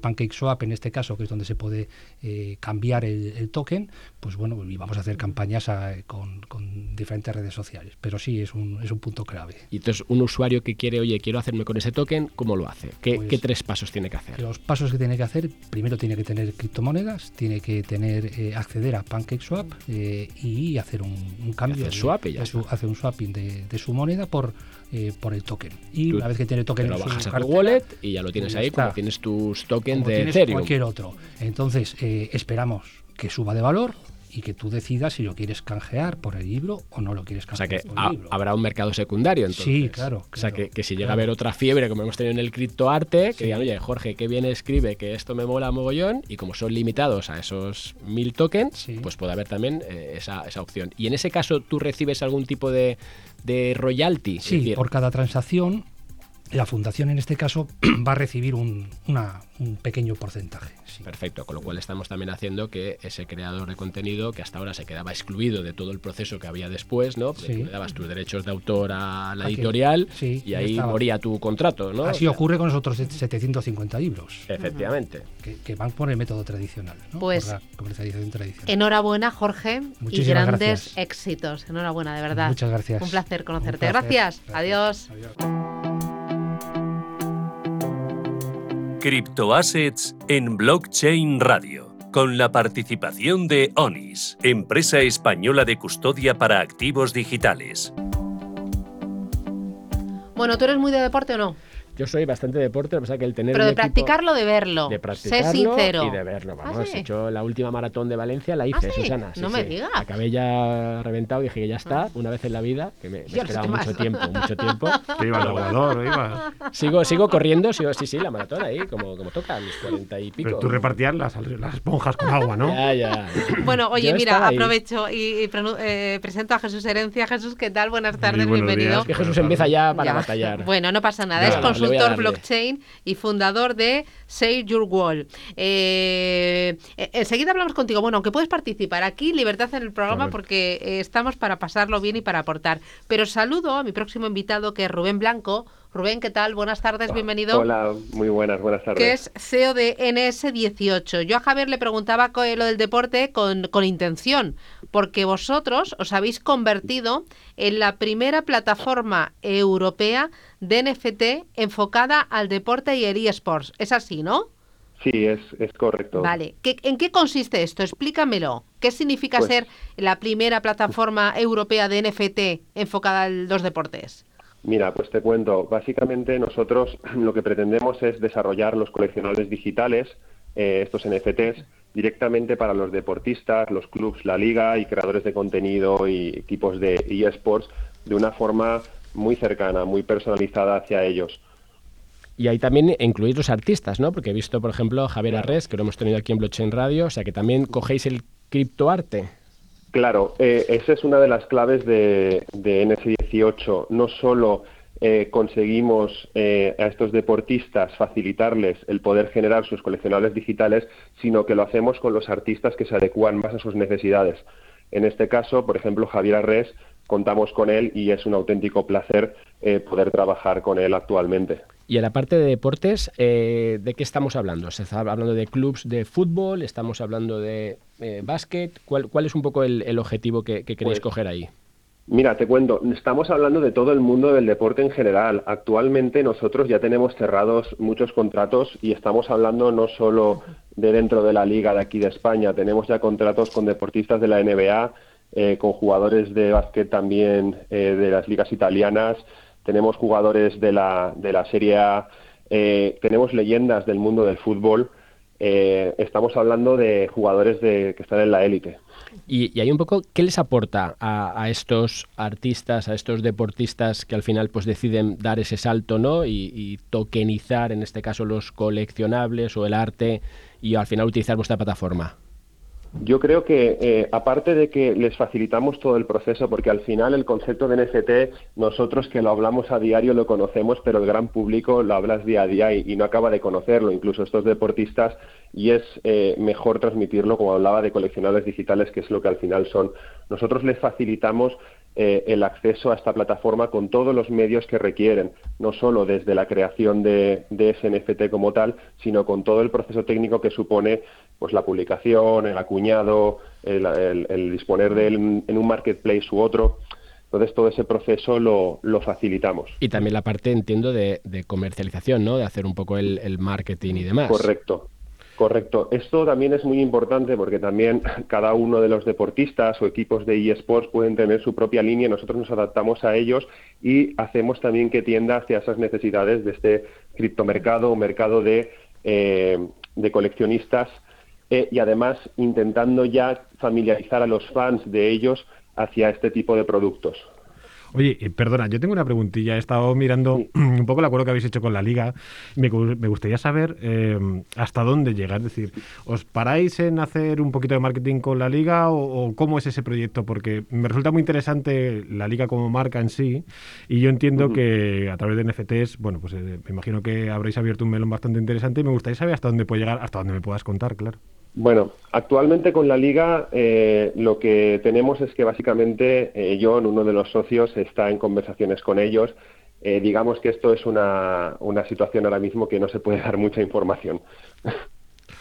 PancakeSwap en este caso, que es donde se puede eh, cambiar el, token, pues bueno, y vamos a hacer campañas con, diferentes redes sociales. Pero sí, es un, es un punto clave. Y entonces, un usuario que quiere, oye, quiero hacerme con ese token, ¿cómo lo hace? ¿Qué, pues tres pasos tiene que hacer? Los pasos que tiene que hacer, primero tiene que tener criptomonedas, tiene que tener eh, acceder a PancakeSwap eh, y hacer un, cambio. swap hace un swapping de su moneda por eh, por el token. Y una vez que tiene token, lo bajas a tu wallet y ya lo tienes ahí como tienes tus tokens de tienes cualquier otro. Entonces, eh, esperamos que suba de valor y que tú decidas si lo quieres canjear por el libro o no lo quieres canjear. O sea que habrá un mercado secundario entonces. Sí, claro. o sea que, si llega a haber otra fiebre como hemos tenido en el criptoarte, que digan, oye, Jorge, qué bien escribe, que esto me mola mogollón, y como son limitados a esos mil tokens, pues puede haber también eh, esa, esa opción. Y en ese caso, ¿tú recibes algún tipo de, de royalty. Sí, por cada transacción, la fundación en este caso va a recibir un, un pequeño porcentaje. Perfecto, con lo cual estamos también haciendo que ese creador de contenido que hasta ahora se quedaba excluido de todo el proceso que había después, ¿no? le dabas tus derechos de autor a la editorial y ahí moría tu contrato, ¿no? Así ocurre con los otros 750 libros. Efectivamente. Que, van por el método tradicional, Pues enhorabuena, Jorge, y grandes éxitos. Enhorabuena, de verdad. Muchas gracias. Un placer conocerte. Gracias. Adiós. Criptoassets en Blockchain Radio, con la participación de ONIS, empresa española de custodia para activos digitales. Bueno, ¿tú eres muy de deporte o no? Yo soy bastante deporte, pasa que el tener. Pero de practicarlo, de verlo. De practicarlo sé sincero. y de verlo. ¿Ah, Vamos, sí? he hecho la última maratón de Valencia, la ¿Ah, hice, sí? Susana. sí, No me digas. Acabé ya reventado, dije que ya está, una vez en la vida, que me, me no esperaba mucho más. tiempo, mucho tiempo. Que iba el jugador, iba. Sigo, sigo corriendo, sigo, sí, sí, la maratón ahí, como, como toca, a mis cuarenta y pico. Pero tú repartías las, las esponjas con agua, ¿no? Ya, ya. Bueno, oye, Yo mira, aprovecho y, y eh, presento a Jesús Herencia. Jesús, ¿qué tal? Buenas tardes, bienvenido. días. Es que Jesús empieza ya para Ya. batallar. Bueno, no pasa nada. Es a consultor blockchain y fundador de Save Your Wall. Eh, eh, enseguida hablamos contigo. Bueno, aunque puedes participar aquí, libertad en el programa, porque eh, estamos para pasarlo bien y para aportar. Pero saludo a mi próximo invitado, que es Rubén Blanco. Rubén, ¿qué tal? Buenas tardes, bienvenido. Hola, muy buenas, buenas tardes. que es CEO de NS18. Yo a Javier le preguntaba co- lo del deporte con, con intención, porque vosotros os habéis convertido en la primera plataforma europea de NFT enfocada al deporte y el eSports. Es así, ¿no? Sí, es, es correcto. Vale. ¿Qué- ¿En qué consiste esto? Explícamelo. ¿Qué significa Pues- ser la primera plataforma europea de NFT enfocada a los deportes? Mira, pues te cuento. Básicamente nosotros lo que pretendemos es desarrollar los coleccionables digitales, eh, estos NFTs, directamente para los deportistas, los clubs, la liga y creadores de contenido y equipos de eSports de una forma muy cercana, muy personalizada hacia ellos. Y ahí también incluís los artistas, ¿no? Porque he visto, por ejemplo, Javier Arres, que lo hemos tenido aquí en Blockchain Radio, o sea que también cogéis el criptoarte. Claro, eh, esa es una de las claves de, de NS18. No solo eh, conseguimos eh, a estos deportistas facilitarles el poder generar sus coleccionables digitales, sino que lo hacemos con los artistas que se adecúan más a sus necesidades. En este caso, por ejemplo, Javier Arres, contamos con él y es un auténtico placer poder trabajar con él actualmente. Y en la parte de deportes, eh, ¿de qué estamos hablando? ¿Se está hablando de clubs de fútbol? ¿Estamos hablando de eh, básquet? ¿Cuál, cuál es un poco el, el objetivo que, que queréis Pues- coger ahí? Mira, te cuento, estamos hablando de todo el mundo del deporte en general. Actualmente nosotros ya tenemos cerrados muchos contratos y estamos hablando no solo de dentro de la liga de aquí de España, tenemos ya contratos con deportistas de la NBA, eh, con jugadores de básquet también eh, de las ligas italianas, tenemos jugadores de la, de la Serie eh, tenemos leyendas del mundo del fútbol, eh, estamos hablando de jugadores de, que están en la élite. Y, y hay un poco, ¿qué les aporta a, a estos artistas, a estos deportistas que al final pues deciden dar ese salto, ¿no? Y tokenizar, en este caso, los coleccionables o el arte y al final utilizar vuestra plataforma. Yo creo que, eh, aparte de que les facilitamos todo el proceso, porque al final el concepto de NFT, nosotros que lo hablamos a diario lo conocemos, pero el gran público lo hablas día a día y, no acaba de conocerlo, incluso estos deportistas, y es eh, mejor transmitirlo, como hablaba, de coleccionables digitales, que es lo que al final son. Nosotros les facilitamos eh, el acceso a esta plataforma con todos los medios que requieren, no solo desde la creación de, de ese NFT como tal, sino con todo el proceso técnico que supone pues la publicación, el acuñado, el, el- el disponer de él en, en un marketplace u otro. Entonces todo ese proceso lo, lo facilitamos. Y también la parte, entiendo, de, de comercialización, ¿no? De hacer un poco el, el marketing y demás. Correcto. Correcto. Esto también es muy importante porque también cada uno de los deportistas o equipos de eSports pueden tener su propia línea. Nosotros nos adaptamos a ellos y hacemos también que tienda hacia esas necesidades de este criptomercado o mercado de, eh, de coleccionistas eh, y además intentando ya familiarizar a los fans de ellos hacia este tipo de productos. Oye, eh, perdona, yo tengo una preguntilla. He estado mirando un poco el acuerdo que habéis hecho con la liga. Me, me gustaría saber eh, hasta dónde llega. Es decir, ¿os paráis en hacer un poquito de marketing con la liga o, o cómo es ese proyecto? Porque me resulta muy interesante la liga como marca en sí y yo entiendo que a través de NFTs, bueno, pues eh, me imagino que habréis abierto un melón bastante interesante y me gustaría saber hasta dónde puede llegar, hasta dónde me puedas contar, claro. Bueno, actualmente con la liga eh, lo que tenemos es que básicamente eh, John, uno de los socios, está en conversaciones con ellos. Eh, digamos que esto es una, una situación ahora mismo que no se puede dar mucha información.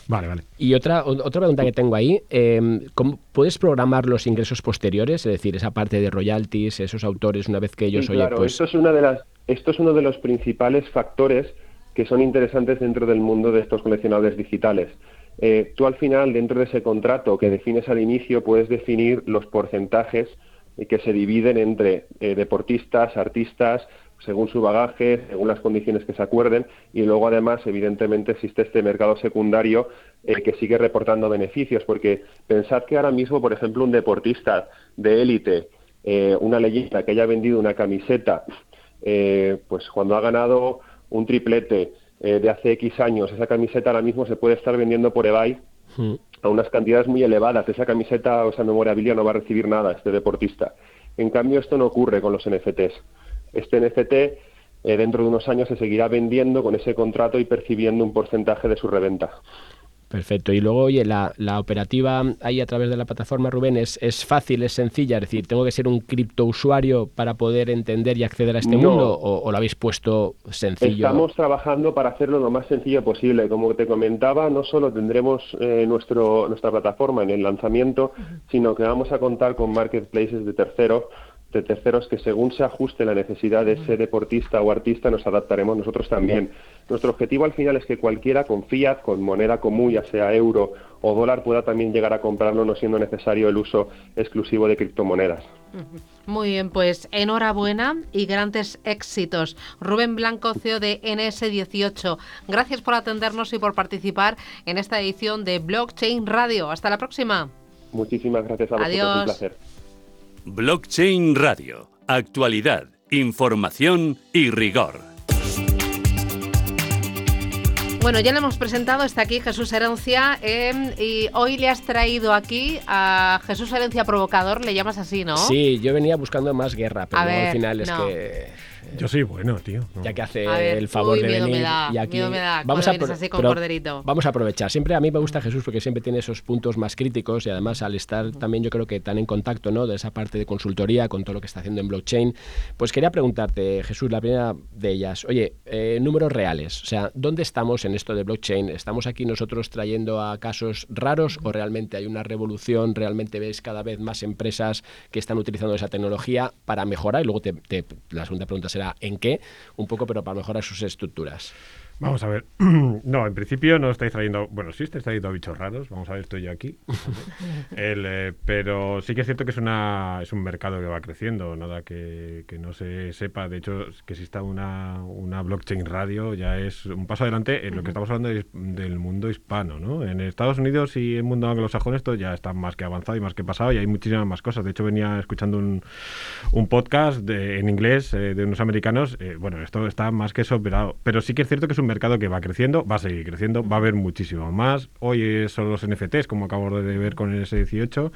Vale, vale. Y otra, otra pregunta que tengo ahí, eh, ¿cómo ¿puedes programar los ingresos posteriores? Es decir, esa parte de royalties, esos autores, una vez que ellos, Sí, oye, claro, pues... esto es una de las, esto es uno de los principales factores que son interesantes dentro del mundo de estos coleccionables digitales. Eh, tú al final, dentro de ese contrato que defines al inicio, puedes definir los porcentajes que se dividen entre eh, deportistas, artistas, según su bagaje, según las condiciones que se acuerden y luego además evidentemente existe este mercado secundario eh, que sigue reportando beneficios porque pensad que ahora mismo, por ejemplo, un deportista de élite, eh, una leyenda que haya vendido una camiseta, pues cuando ha ganado un triplete de hace X años, esa camiseta ahora mismo se puede estar vendiendo por eBay hmm. a unas cantidades muy elevadas. Esa camiseta o esa memorabilia no va a recibir nada este deportista. En cambio, esto no ocurre con los NFTs. Este NFT eh, dentro de unos años se seguirá vendiendo con ese contrato y percibiendo un porcentaje de su reventa. Perfecto. Y luego, oye, la, operativa ahí a través de la plataforma, Rubén, es, es fácil, es sencilla. Es decir, ¿tengo que ser un criptousuario para poder entender y acceder a este mundo? O, lo habéis puesto sencillo? Estamos trabajando para hacerlo lo más sencillo posible. Como te comentaba, no solo tendremos eh, nuestro, nuestra plataforma en el lanzamiento, sino que vamos a contar con marketplaces de terceros de terceros que según se ajuste la necesidad de ese deportista o artista nos adaptaremos nosotros también. Nuestro objetivo al final es que cualquiera con fiat, con moneda común, ya sea euro o dólar, pueda también llegar a comprarlo no siendo necesario el uso exclusivo de criptomonedas. Muy bien, pues enhorabuena y grandes éxitos. Rubén Blanco, CEO de NS18. Gracias por atendernos y por participar en esta edición de Blockchain Radio. Hasta la próxima. Muchísimas gracias a vosotros. Un placer. Blockchain Radio. Actualidad, información y rigor. Bueno, ya le hemos presentado, está aquí Jesús Herencia em, y hoy le has traído aquí a Jesús Herencia Provocador, le llamas así, ¿no? Sí, yo venía buscando más guerra, pero al final es que yo soy bueno, tío. Ya que hace el favor de venir y aquí vamos a así con Vamos a aprovechar. Siempre a mí me gusta Jesús porque siempre tiene esos puntos más críticos y además al estar también yo creo que tan en contacto, ¿no? De esa parte de consultoría con todo lo que está haciendo en blockchain, pues quería preguntarte, Jesús, la primera de ellas, oye, eh, números reales, o sea, ¿dónde estamos en esto de blockchain? ¿Estamos aquí nosotros trayendo a casos raros o realmente hay una revolución? ¿Realmente ves cada vez más empresas que están utilizando esa tecnología para mejorar? Y luego te, la segunda pregunta será en qué, un poco, pero para mejorar sus estructuras. Vamos a ver. no, en principio no estáis trayendo. Bueno, sí estáis trayendo bichos raros. Vamos a ver, estoy yo aquí. Eh, pero sí que es cierto que es, una, es un mercado que va creciendo. Nada que, no se sepa. De hecho, que exista una, una blockchain radio ya es un paso adelante en lo que estamos hablando del mundo hispano. ¿no? En Estados Unidos y el mundo anglosajón esto ya está más que avanzado y más que pasado y hay muchísimas más cosas. De hecho, venía escuchando un, un podcast en inglés eh, de unos americanos. Eh, bueno, esto está más que superado. Pero sí que es cierto que es un mercado que va creciendo, va a seguir creciendo, va a haber muchísimo más. Hoy son los NFTs, como acabo de ver con el S18,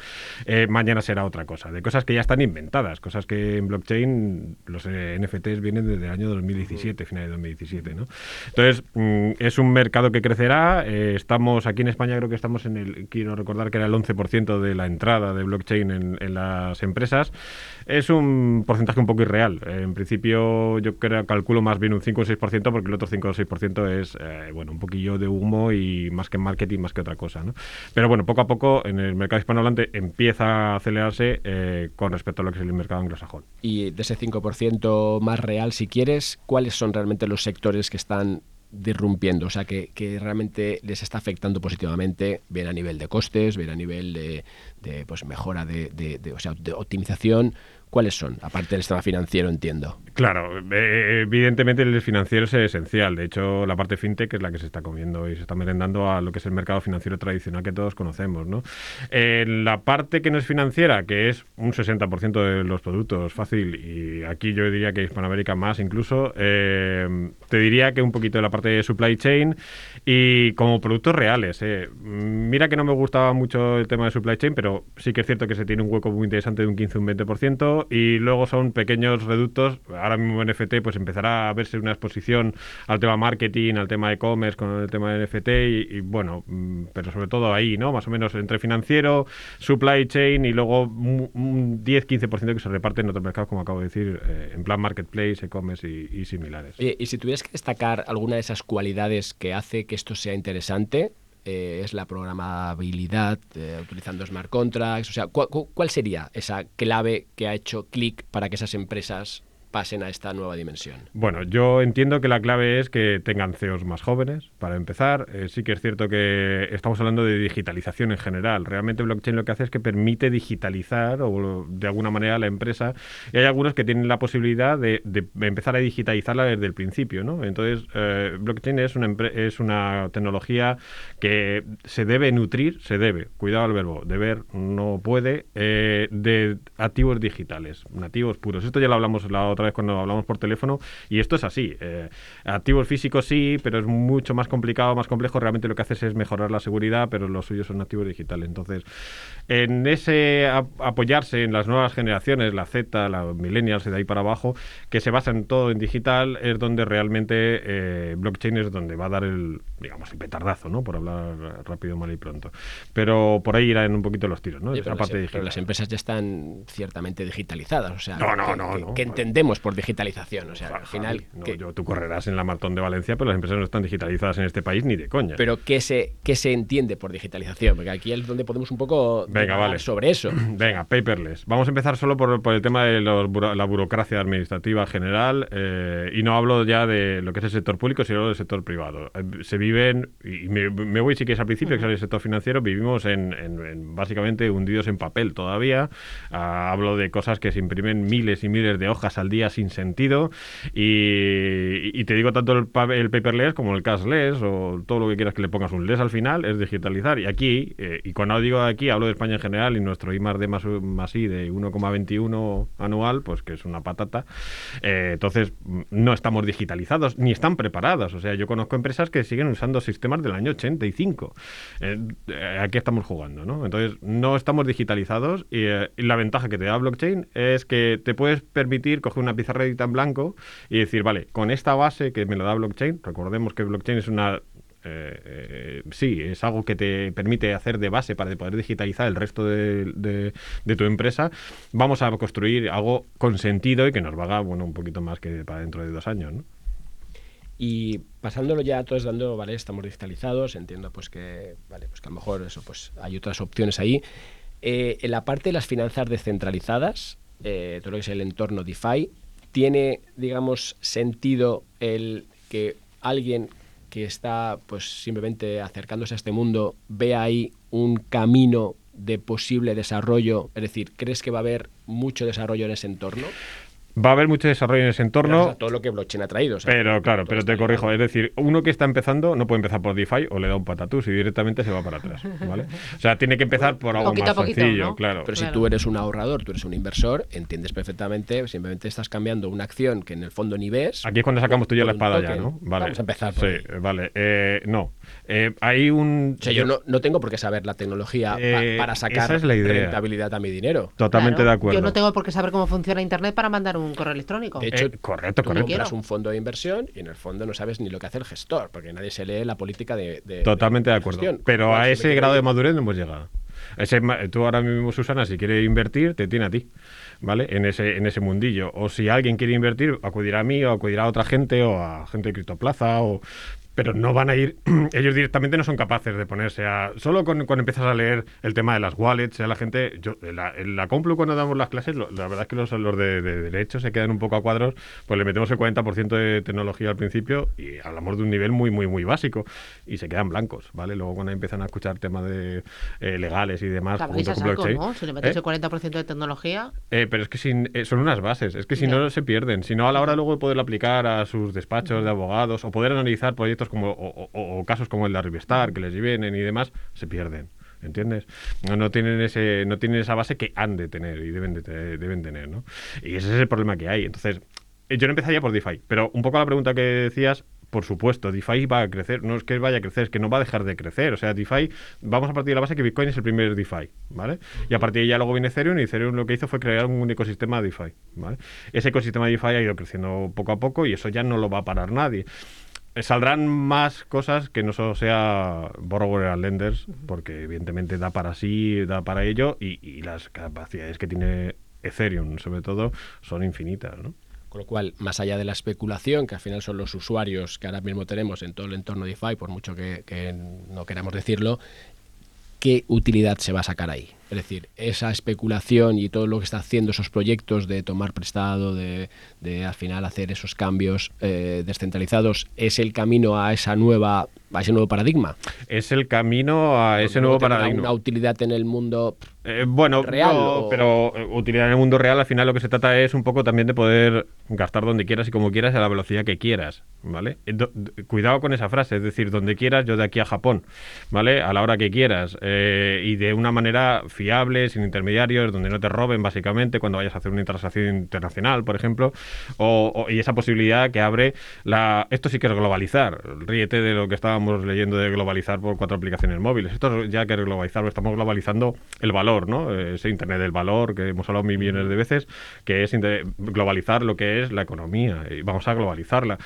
eh, mañana será otra cosa, de cosas que ya están inventadas, cosas que en blockchain los eh, NFTs vienen desde el año 2017, final de 2017. ¿no? Entonces, mm, es un mercado que crecerá, eh, estamos aquí en España, creo que estamos en el, quiero recordar que era el 11% de la entrada de blockchain en, en las empresas. Es un porcentaje un poco irreal. en principio, yo creo, calculo más bien un 5 o 6%, porque el otro 5 o 6% es eh, bueno un poquillo de humo y más que marketing, más que otra cosa. ¿no? Pero bueno, poco a poco en el mercado hispanohablante empieza a acelerarse eh, con respecto a lo que es el mercado anglosajón. Y de ese 5% más real, si quieres, ¿cuáles son realmente los sectores que están disrumpiendo, o sea, que, realmente les está afectando positivamente, bien a nivel de costes, bien a nivel de, pues mejora de, de, o sea, de optimización, ¿Cuáles son? Aparte del sistema financiero, entiendo. Claro, eh, evidentemente el financiero es esencial. De hecho, la parte fintech es la que se está comiendo y se está merendando a lo que es el mercado financiero tradicional que todos conocemos. ¿no? En la parte que no es financiera, que es un 60% de los productos, fácil, y aquí yo diría que Hispanoamérica más incluso, eh, te diría que un poquito de la parte de supply chain y como productos reales. Eh. Mira que no me gustaba mucho el tema de supply chain, pero sí que es cierto que se tiene un hueco muy interesante de un 15 un 20% y luego son pequeños reductos. Ahora mismo NFT pues empezará a verse una exposición al tema marketing, al tema e-commerce con el tema de NFT y, bueno, mm, pero sobre todo ahí, ¿no? Más o menos entre financiero, supply chain y luego un 10-15% que se reparte en otros mercados, como acabo de decir, eh, en plan marketplace, e-commerce y, similares. y si tuvieras que destacar alguna de esas cualidades que hace que esto sea interesante, eh, es la programabilidad eh, utilizando smart contracts. O sea, ¿cuál sería esa clave que ha hecho clic para que esas empresas pasen a esta nueva dimensión? Bueno, yo entiendo que la clave es que tengan CEOs más jóvenes, para empezar. Eh, sí que es cierto que estamos hablando de digitalización en general. Realmente blockchain lo que hace es que permite digitalizar o de alguna manera la empresa y hay algunos que tienen la posibilidad de, empezar a digitalizarla desde el principio, ¿no? Entonces, eh, blockchain es una, es una tecnología que se debe nutrir, se debe, cuidado al verbo, deber no puede, eh, de activos digitales, nativos puros. Esto ya lo hablamos la otra vez cuando hablamos por teléfono y esto es así. Eh, activos físicos sí, pero es mucho más complicado, más complejo. Realmente lo que haces es mejorar la seguridad, pero los suyos son activos digitales. Entonces, en ese apoyarse en las nuevas generaciones, la Z, la millennials y de ahí para abajo, que se basan todo en digital, es donde realmente eh, blockchain es donde va a dar el, digamos, el petardazo, ¿no? Por hablar rápido, mal y pronto. Pero por ahí irán un poquito los tiros, ¿no? pero, las empresas ya están ciertamente digitalizadas, o sea, no, no, no, ¿qué entendemos por digitalización? O sea, al final... yo, tú correrás en la Maratón de Valencia, pero las empresas no están digitalizadas en este país ni de coña. Pero ¿qué se, qué se entiende por digitalización? Porque aquí es donde podemos un poco Venga, vale. sobre eso. Venga, paperless. Vamos a empezar solo por, el tema de la burocracia administrativa general eh, y no hablo ya de lo que es el sector público, sino del sector privado. Eh, se viven, y me, voy si quieres al principio, que es el sector financiero, vivimos en, básicamente hundidos en papel todavía. Ah, hablo de cosas que se imprimen miles y miles de hojas al día sin sentido y, te digo tanto el, el, paperless como el cashless o todo lo que quieras que le pongas un less al final es digitalizar. Y aquí, eh, y cuando digo aquí, hablo de España en general y nuestro I más D más, más I de 1,21 anual, pues que es una patata. Eh, entonces, no estamos digitalizados ni están preparadas. O sea, yo conozco empresas que siguen usando sistemas del año 85. Eh, aquí estamos jugando, ¿no? Entonces, no estamos digitalizados y, la ventaja que te da blockchain es que te puedes permitir coger una pizarra en blanco y decir, vale, con esta base que me lo da blockchain, recordemos que blockchain es una eh, eh, sí, es algo que te permite hacer de base para poder digitalizar el resto de, tu empresa. Vamos a construir algo con sentido y que nos valga bueno, un poquito más que para dentro de dos años. Y pasándolo ya todos dando, vale, estamos digitalizados, entiendo pues que, vale, pues que a lo mejor eso, pues hay otras opciones ahí. Eh, en la parte de las finanzas descentralizadas, todo lo que es el entorno DeFi, ¿tiene, digamos, sentido el que alguien que está pues simplemente acercándose a este mundo ve ahí un camino de posible desarrollo? Es decir, ¿crees que va a haber mucho desarrollo en ese entorno? Va a haber mucho desarrollo en ese entorno. todo lo que blockchain ha traído. pero claro, pero te corrijo. Es decir, uno que está empezando no puede empezar por DeFi o le da un patatús y directamente se va para atrás. ¿vale? O sea, tiene que empezar por algo más sencillo, claro. Pero si tú eres un ahorrador, tú eres un inversor, entiendes perfectamente, simplemente estás cambiando una acción que en el fondo ni ves. Aquí es cuando sacamos tú ya la espada ya, ¿no? Vale. Vamos a empezar Sí, vale. Eh, no. Eh, hay un. O sea, yo no, no, tengo por qué saber la tecnología eh, para sacar rentabilidad a mi dinero. Totalmente de acuerdo. Yo no tengo por qué saber cómo funciona Internet para mandar un correo electrónico. De hecho, eh, correcto, tú compras un fondo de inversión y en el fondo no sabes ni lo que hace el gestor, porque nadie se lee la política de. Totalmente de, acuerdo. Pero a ese grado de madurez no hemos llegado. Ese, tú ahora mismo, Susana, si quieres invertir, te tiene a ti. ¿vale? En ese, en ese mundillo. O si alguien quiere invertir, acudirá a mí o acudirá a otra gente o a gente de Criptoplaza o pero no van a ir, ellos directamente no son capaces de ponerse a... Solo con, cuando empiezas a leer el tema de las wallets, la gente... Yo, en, la, la Complu cuando damos las clases, la verdad es que los, los de, derecho se quedan un poco a cuadros, pues le metemos el 40% de tecnología al principio y hablamos de un nivel muy, muy, muy básico y se quedan blancos, ¿vale? Luego cuando empiezan a escuchar temas de eh, legales y demás... Junto con blockchain, ¿no? Si le metes ¿eh? el 40% de tecnología... Eh, pero es que sin, son unas bases, es que si no se pierden, si no a la hora luego de poderlo aplicar a sus despachos de abogados o poder analizar proyectos como, o, casos como el de Arribestar, que les vienen y demás, se pierden. ¿entiendes? No, no, tienen ese, no tienen esa base que han de tener y deben, de, deben tener, ¿no? Y ese es el problema que hay. Entonces, eh, yo no empezaría por DeFi, pero un poco la pregunta que decías, por supuesto, DeFi va a crecer, no es que vaya a crecer, es que no va a dejar de crecer. O sea, DeFi, vamos a partir de la base que Bitcoin es el primer DeFi, ¿vale? Y a partir de ahí ya luego viene Ethereum y Ethereum lo que hizo fue crear un ecosistema DeFi, ¿vale? Ese ecosistema DeFi ha ido creciendo poco a poco y eso ya no lo va a parar nadie. Saldrán más cosas que no solo sea borrower and lenders, porque evidentemente da para sí, da para ello, y, las capacidades que tiene Ethereum, sobre todo, son infinitas, ¿no? Con lo cual, más allá de la especulación, que al final son los usuarios que ahora mismo tenemos en todo el entorno DeFi, por mucho que, que no queramos decirlo, ¿qué utilidad se va a sacar ahí? Es decir, esa especulación y todo lo que está haciendo esos proyectos de tomar prestado, de, al final hacer esos cambios eh, descentralizados, es el camino a esa nueva a ese nuevo paradigma. Es el camino a ese nuevo paradigma. Una utilidad en el mundo eh, bueno, real, pero eh, utilidad en el mundo real al final lo que se trata es un poco también de poder gastar donde quieras y como quieras a la velocidad que quieras, ¿vale? Eh, cuidado con esa frase, es decir, donde quieras, yo de aquí a Japón, ¿vale? A la hora que quieras y de una manera fiable, sin intermediarios, donde no te roben básicamente cuando vayas a hacer una transacción internacional, por ejemplo, o, y esa posibilidad que abre la... Esto sí que es globalizar, ríete de lo que estábamos leyendo de globalizar por cuatro aplicaciones móviles, esto ya que es globalizar, estamos globalizando el valor ¿no? Ese Internet del valor que hemos hablado mil millones de veces, que es globalizar lo que es la economía y vamos a globalizarla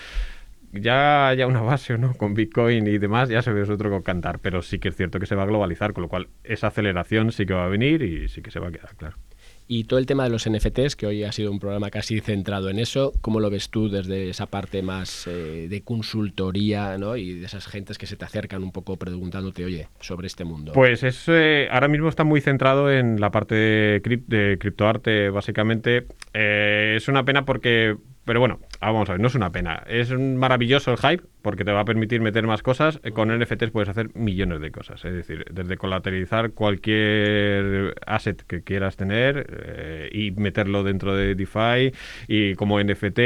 ya haya una base o no con Bitcoin y demás, ya se ve otro con cantar, pero sí que es cierto que se va a globalizar, con lo cual esa aceleración sí que va a venir y sí que se va a quedar, claro. Y todo el tema de los NFTs, que hoy ha sido un programa casi centrado en eso, ¿cómo lo ves tú desde esa parte más eh, de consultoría ¿no? y de esas gentes que se te acercan un poco preguntándote, oye, sobre este mundo? Pues es, eh, ahora mismo está muy centrado en la parte de, criptoarte, básicamente. Eh, es una pena porque pero bueno, vamos a ver, no es una pena. Es maravilloso el hype porque te va a permitir meter más cosas. Con NFTs puedes hacer millones de cosas. Es decir, desde colateralizar cualquier asset que quieras tener eh, y meterlo dentro de DeFi y como NFT,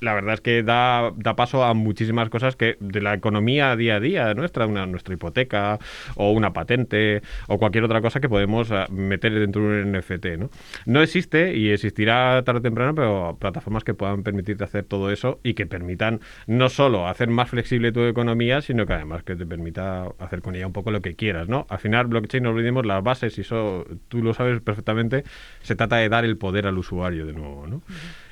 la verdad es que da, da paso a muchísimas cosas que de la economía día a día nuestra, una, nuestra hipoteca o una patente o cualquier otra cosa que podemos ah, meter dentro de un NFT. ¿no? no existe y existirá tarde o temprano, pero plataformas que puedan permitirte hacer todo eso y que permitan no solo hacer más flexible tu economía, sino que además que te permita hacer con ella un poco lo que quieras, ¿no? Al final, blockchain, no olvidemos las bases, y eso tú lo sabes perfectamente, se trata de dar el poder al usuario de nuevo, ¿no?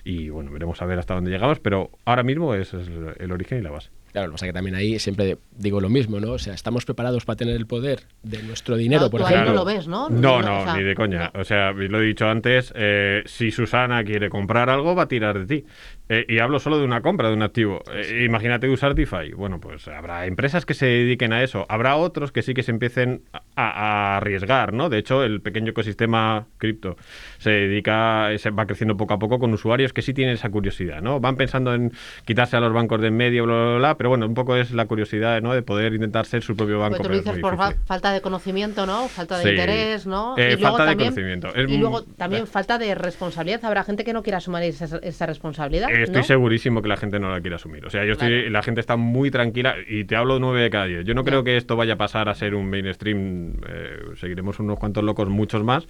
Y bueno, veremos a ver hasta dónde llegamos, pero ahora mismo es, es el origen y la base. Claro, lo que pasa que también ahí siempre digo lo mismo, ¿no? O sea, estamos preparados para tener el poder de nuestro dinero, por ejemplo. no lo ves, ¿no? No, no, ni de coña. O sea, lo he dicho antes, eh, si Susana quiere comprar algo, va a tirar de ti. Eh, y hablo solo de una compra de un activo. Eh, imagínate usar DeFi. Bueno, pues habrá empresas que se dediquen a eso. Habrá otros que sí que se empiecen a, arriesgar, ¿no? De hecho, el pequeño ecosistema cripto se dedica, se va creciendo poco a poco con usuarios que sí tienen esa curiosidad, ¿no? Van pensando en quitarse a los bancos de en medio, bla, bla, bla, pero bueno, un poco es la curiosidad, ¿no? De poder intentar ser su propio banco. Pues tú lo dices por falta de conocimiento, ¿no? Falta de interés, ¿no? Eh, y falta de conocimiento. y luego también falta de responsabilidad. Habrá gente que no quiera asumir esa, responsabilidad. estoy segurísimo que la gente no la quiere asumir. O sea, yo estoy, la gente está muy tranquila y te hablo nueve de cada diez. Yo no creo que esto vaya a pasar a ser un mainstream. Eh, seguiremos unos cuantos locos, muchos más,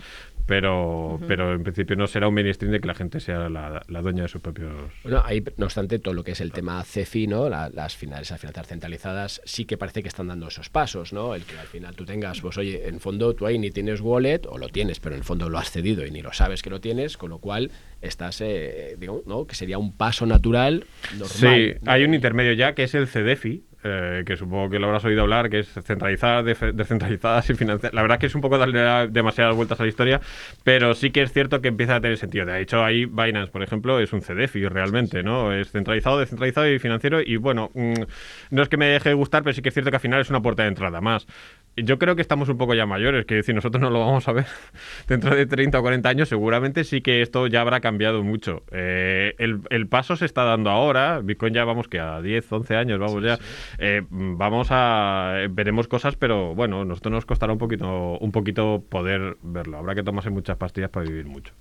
pero, pero en principio no será un mainstream de que la gente sea la, dueña de sus propios. Bueno, ahí, no obstante, todo lo que es el tema CEFI, ¿no? las finales, las finanzas centralizadas, sí que parece que están dando esos pasos, ¿no? El que al final tú tengas, pues oye, en fondo tú ahí ni tienes wallet, o lo tienes, pero en el fondo lo has cedido y ni lo sabes que lo tienes, con lo cual estás, eh, digo, ¿no? Que sería un paso natural, normal. Sí, hay un intermedio ya que es el CDFI, eh, que supongo que lo habrás oído hablar, que es centralizada, descentralizada, sin financiar. La verdad es que es un poco darle demasiadas vueltas a la historia, pero sí que es cierto que empieza a tener sentido. De hecho, ahí Binance, por ejemplo, es un CDFI realmente, ¿no? Es centralizado, descentralizado y financiero. Y bueno, mm, no es que me deje de gustar, pero sí que es cierto que al final es una puerta de entrada más yo creo que estamos un poco ya mayores, que si nosotros no lo vamos a ver dentro de 30 o 40 años, seguramente sí que esto ya habrá cambiado mucho. Eh, el, paso se está dando ahora, Bitcoin ya vamos que a 10, 11 años, vamos ya. Eh, vamos a, veremos cosas, pero bueno, nosotros nos costará un poquito, un poquito poder verlo. Habrá que tomarse muchas pastillas para vivir mucho.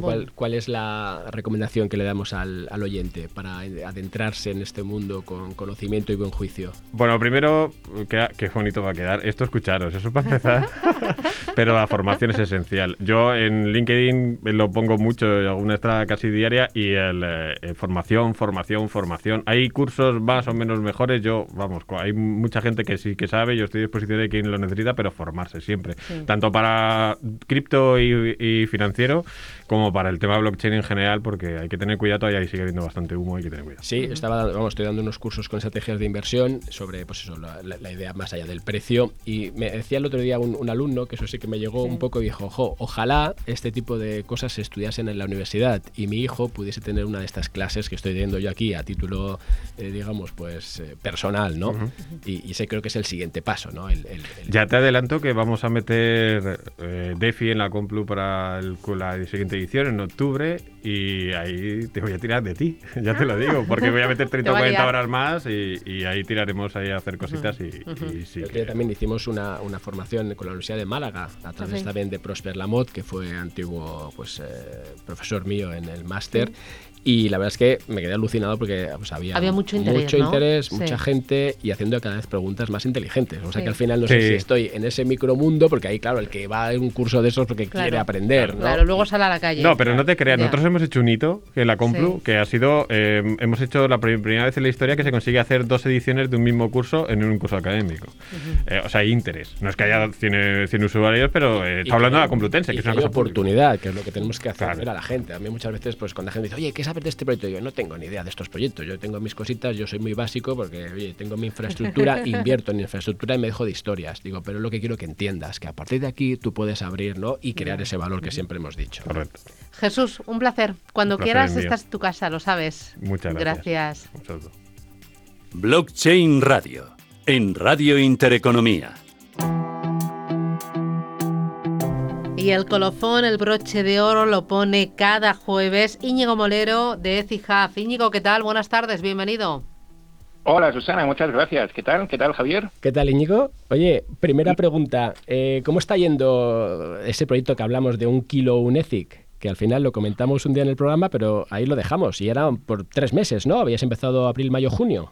¿Cuál, ¿cuál, es la recomendación que le damos al, al, oyente para adentrarse en este mundo con conocimiento y buen juicio? Bueno, primero, qué, qué bonito va a quedar. Esto escucharos, eso para empezar. Pero la formación es esencial. Yo en LinkedIn lo pongo mucho, alguna está casi diaria, y el, eh, formación, formación, formación. Hay cursos más o menos mejores. Yo, vamos, hay mucha gente que sí que sabe, yo estoy a disposición de quien lo necesita, pero formarse siempre. Tanto para cripto y, y financiero, como como para el tema blockchain en general, porque hay que tener cuidado, todavía ahí sigue habiendo bastante humo, hay que tener cuidado. Sí, estaba, vamos, estoy dando unos cursos con estrategias de inversión sobre pues eso, la, idea más allá del precio. Y me decía el otro día un, alumno, que eso sí que me llegó un poco, y dijo, ojo, ojalá este tipo de cosas se estudiasen en la universidad y mi hijo pudiese tener una de estas clases que estoy dando yo aquí a título, eh, digamos, pues eh, personal, ¿no? y, ese creo que es el siguiente paso, ¿no? Ya te adelanto que vamos a meter eh, DeFi en la Complu para la siguiente edición en octubre y ahí te voy a tirar de ti, ya te lo digo, porque voy a meter 30 o 40 horas más y, ahí tiraremos ahí a hacer cositas y, sí. También hicimos una, una, formación con la Universidad de Málaga a través también de Prosper Lamotte, que fue antiguo pues, eh, profesor mío en el máster. Y la verdad es que me quedé alucinado porque pues, había, mucho interés, mucho interés mucha gente y haciendo cada vez preguntas más inteligentes. O sea que al final no sé si estoy en ese micromundo, porque ahí, claro, el que va a un curso de esos porque quiere aprender. ¿no? Claro, luego sale a la calle. No, pero no te creas, nosotros hemos hecho un hito en la Complu, que ha sido, eh, hemos hecho la primera vez en la historia que se consigue hacer dos ediciones de un mismo curso en un curso académico. Eh, o sea, hay interés. No es que haya 100, usuarios, pero eh, está hablando de la Complutense, que es una cosa oportunidad, que es lo que tenemos que hacer ver a la gente. A mí muchas veces, pues cuando la gente dice, oye, ¿qué sabes de este proyecto? Yo no tengo ni idea de estos proyectos. Yo tengo mis cositas, yo soy muy básico porque, oye, tengo mi infraestructura, invierto en infraestructura y me dejo de historias. Digo, pero es lo que quiero que entiendas, que a partir de aquí tú puedes abrir, ¿no? Y crear ese valor que siempre hemos dicho. Correcto. Jesús, un placer. Cuando quieras, estás en tu casa, lo sabes. Muchas gracias. Gracias. Blockchain Radio, en Radio Intereconomía. Y el colofón, el broche de oro, lo pone cada jueves Íñigo Molero de Ecijaf. Íñigo, ¿qué tal? Buenas tardes, bienvenido. Hola Susana, muchas gracias. ¿Qué tal? ¿Qué tal Javier? ¿Qué tal Íñigo? Oye, primera pregunta, eh, ¿cómo está yendo ese proyecto que hablamos de un kilo un ethic? Que al final lo comentamos un día en el programa, pero ahí lo dejamos. Y era por tres meses, ¿no? Habías empezado abril, mayo, junio.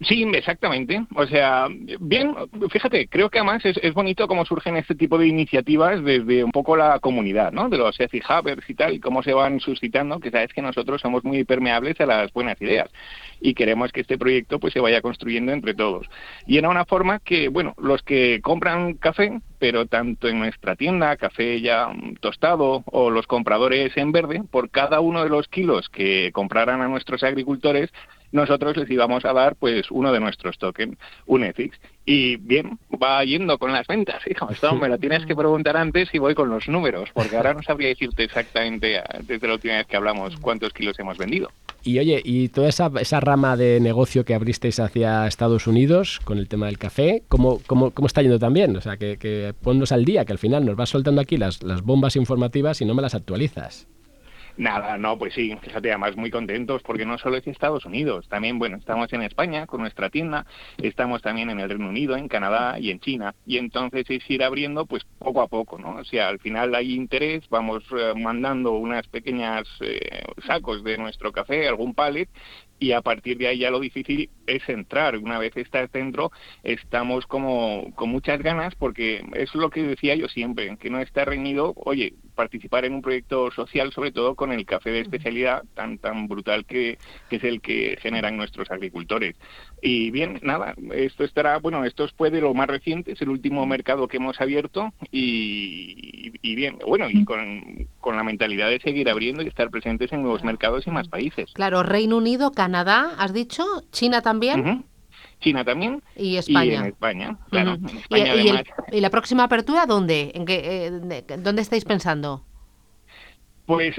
Sí, exactamente. O sea, bien, fíjate, creo que además es, es, bonito cómo surgen este tipo de iniciativas desde un poco la comunidad, ¿no? De los Ethic Hubbers y tal, y cómo se van suscitando, que sabes que nosotros somos muy permeables a las buenas ideas y queremos que este proyecto pues se vaya construyendo entre todos. Y era una forma que, bueno, los que compran café, pero tanto en nuestra tienda, café ya tostado, o los compradores en verde, por cada uno de los kilos que compraran a nuestros agricultores, nosotros les íbamos a dar pues uno de nuestros tokens, un EFIX. Y bien, va yendo con las ventas, hijo. Esto me lo tienes que preguntar antes y voy con los números, porque ahora no sabría decirte exactamente desde la última vez que hablamos cuántos kilos hemos vendido. Y oye, y toda esa, esa rama de negocio que abristeis hacia Estados Unidos con el tema del café, ¿cómo, cómo, cómo está yendo también? O sea, que, que ponnos al día, que al final nos vas soltando aquí las, las bombas informativas y no me las actualizas. Nada, no, pues sí, fíjate, además muy contentos porque no solo es Estados Unidos, también, bueno, estamos en España con nuestra tienda, estamos también en el Reino Unido, en Canadá y en China, y entonces es ir abriendo pues poco a poco, ¿no? O sea, al final hay interés, vamos eh, mandando unas pequeñas eh, sacos de nuestro café, algún pallet, y a partir de ahí ya lo difícil es entrar. Una vez estás dentro, estamos como con muchas ganas porque es lo que decía yo siempre, que no está reñido, oye, participar en un proyecto social, sobre todo con el café de especialidad tan tan brutal que, que es el que generan nuestros agricultores. Y bien, nada, esto estará, bueno, esto es de lo más reciente, es el último mercado que hemos abierto y, y bien, bueno, y con, con, la mentalidad de seguir abriendo y estar presentes en nuevos mercados y más países. Claro, Reino Unido, Canadá, has dicho, China también. China también. Y España. Y en España, claro. ¿Y, la próxima apertura dónde? ¿En qué, eh, ¿Dónde estáis pensando? Pues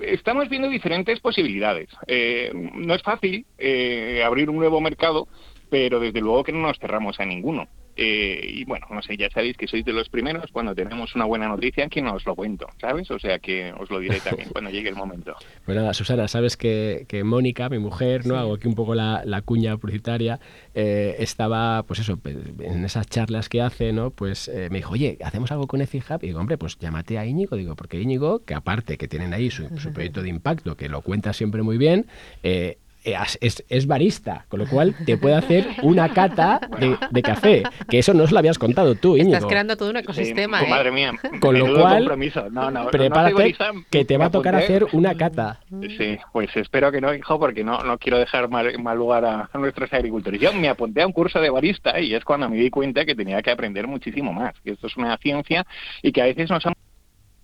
estamos viendo diferentes posibilidades. Eh, no es fácil eh, abrir un nuevo mercado, pero desde luego que no nos cerramos a ninguno. Eh, y bueno, no sé, ya sabéis que sois de los primeros cuando tenemos una buena noticia que no os lo cuento, ¿sabes? O sea que os lo diré también cuando llegue el momento. Pues nada, Susana, sabes que, que Mónica, mi mujer, ¿no? Hago aquí un poco la, la cuña publicitaria, eh, estaba, pues eso, en esas charlas que hace, ¿no? Pues eh, me dijo, oye, ¿hacemos algo con EFIHub? Y digo, hombre, pues llámate a Íñigo, digo, porque Íñigo, que aparte que tienen ahí su, su proyecto de impacto, que lo cuenta siempre muy bien, eh, eh, es, barista, con lo cual te puede hacer una cata de, café, que eso no os lo habías contado tú, Íñigo. Estás creando todo un ecosistema, pues ¿eh? Madre mía. Con lo cual, prepárate que te va a tocar hacer una cata. Sí, pues espero que no, hijo, porque no, no quiero dejar mal, lugar a, nuestros agricultores. Yo me apunté a un curso de barista y es cuando me di cuenta que tenía que aprender muchísimo más, que esto es una ciencia y que a veces nos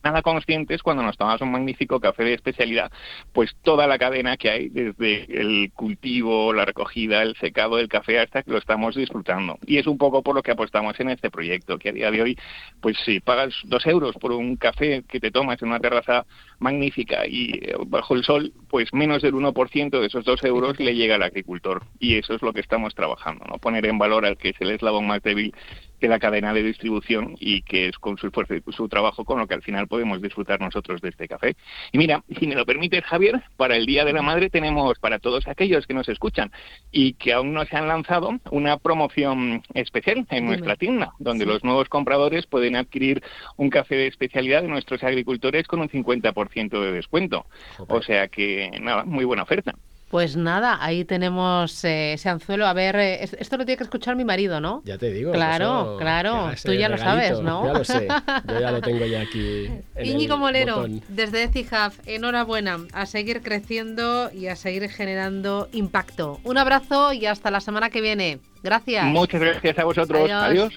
nada conscientes cuando nos tomamos un magnífico café de especialidad, pues toda la cadena que hay, desde el cultivo, la recogida, el secado del café hasta que lo estamos disfrutando. Y es un poco por lo que apostamos en este proyecto, que a día de hoy, pues si pagas dos euros por un café que te tomas en una terraza magnífica y eh, bajo el sol, pues menos del 1% de esos dos euros le llega al agricultor. Y eso es lo que estamos trabajando, ¿no? Poner en valor al que es el eslabón más débil de la cadena de distribución y que es con su esfuerzo y su trabajo con lo que al final podemos disfrutar nosotros de este café. Y mira, si me lo permites, Javier, para el Día de la Madre tenemos para todos aquellos que nos escuchan y que aún no se han lanzado una promoción especial en nuestra tienda, donde los nuevos compradores pueden adquirir un café de especialidad de nuestros agricultores con un 50% de descuento. O sea que, nada, muy buena oferta. Pues nada, ahí tenemos eh, ese anzuelo. A ver, eh, esto lo tiene que escuchar mi marido, ¿no? Ya te digo. Claro, claro. Tú ya lo sabes, ¿no? Ya lo sé. Yo ya lo tengo ya aquí. Íñigo Molero, desde Ecijaf, enhorabuena. A seguir creciendo y a seguir generando impacto. Un abrazo y hasta la semana que viene. Gracias. Muchas gracias a vosotros. Adiós.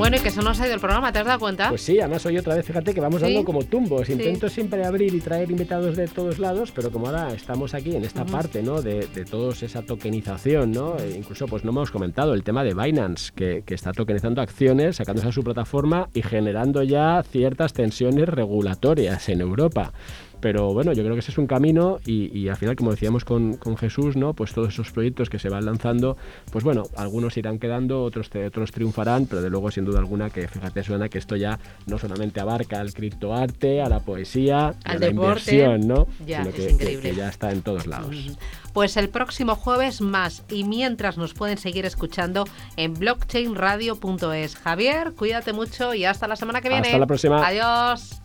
Bueno, y que eso nos ha ido el programa, ¿te has dado cuenta? Pues sí, además hoy otra vez, fíjate que vamos dando como tumbos. Intento siempre abrir y traer invitados de todos lados, pero como ahora estamos aquí en esta parte, ¿no? De, de todos esa tokenización, ¿no? E incluso, pues no hemos comentado el tema de Binance, que, que está tokenizando acciones, sacándose a su plataforma y generando ya ciertas tensiones regulatorias en Europa. Pero bueno, yo creo que ese es un camino y, al final, como decíamos con, Jesús, ¿no? Pues todos esos proyectos que se van lanzando, pues bueno, algunos irán quedando, otros, otros triunfarán, pero de luego sin duda alguna que fíjate suena que esto ya no solamente abarca al criptoarte, a la poesía, a la inversión, ¿no? Ya, Sino es increíble. que ya está en todos lados. Pues el próximo jueves más y mientras nos pueden seguir escuchando en blockchainradio.es. Javier, cuídate mucho y hasta la semana que viene. Hasta la próxima. Adiós.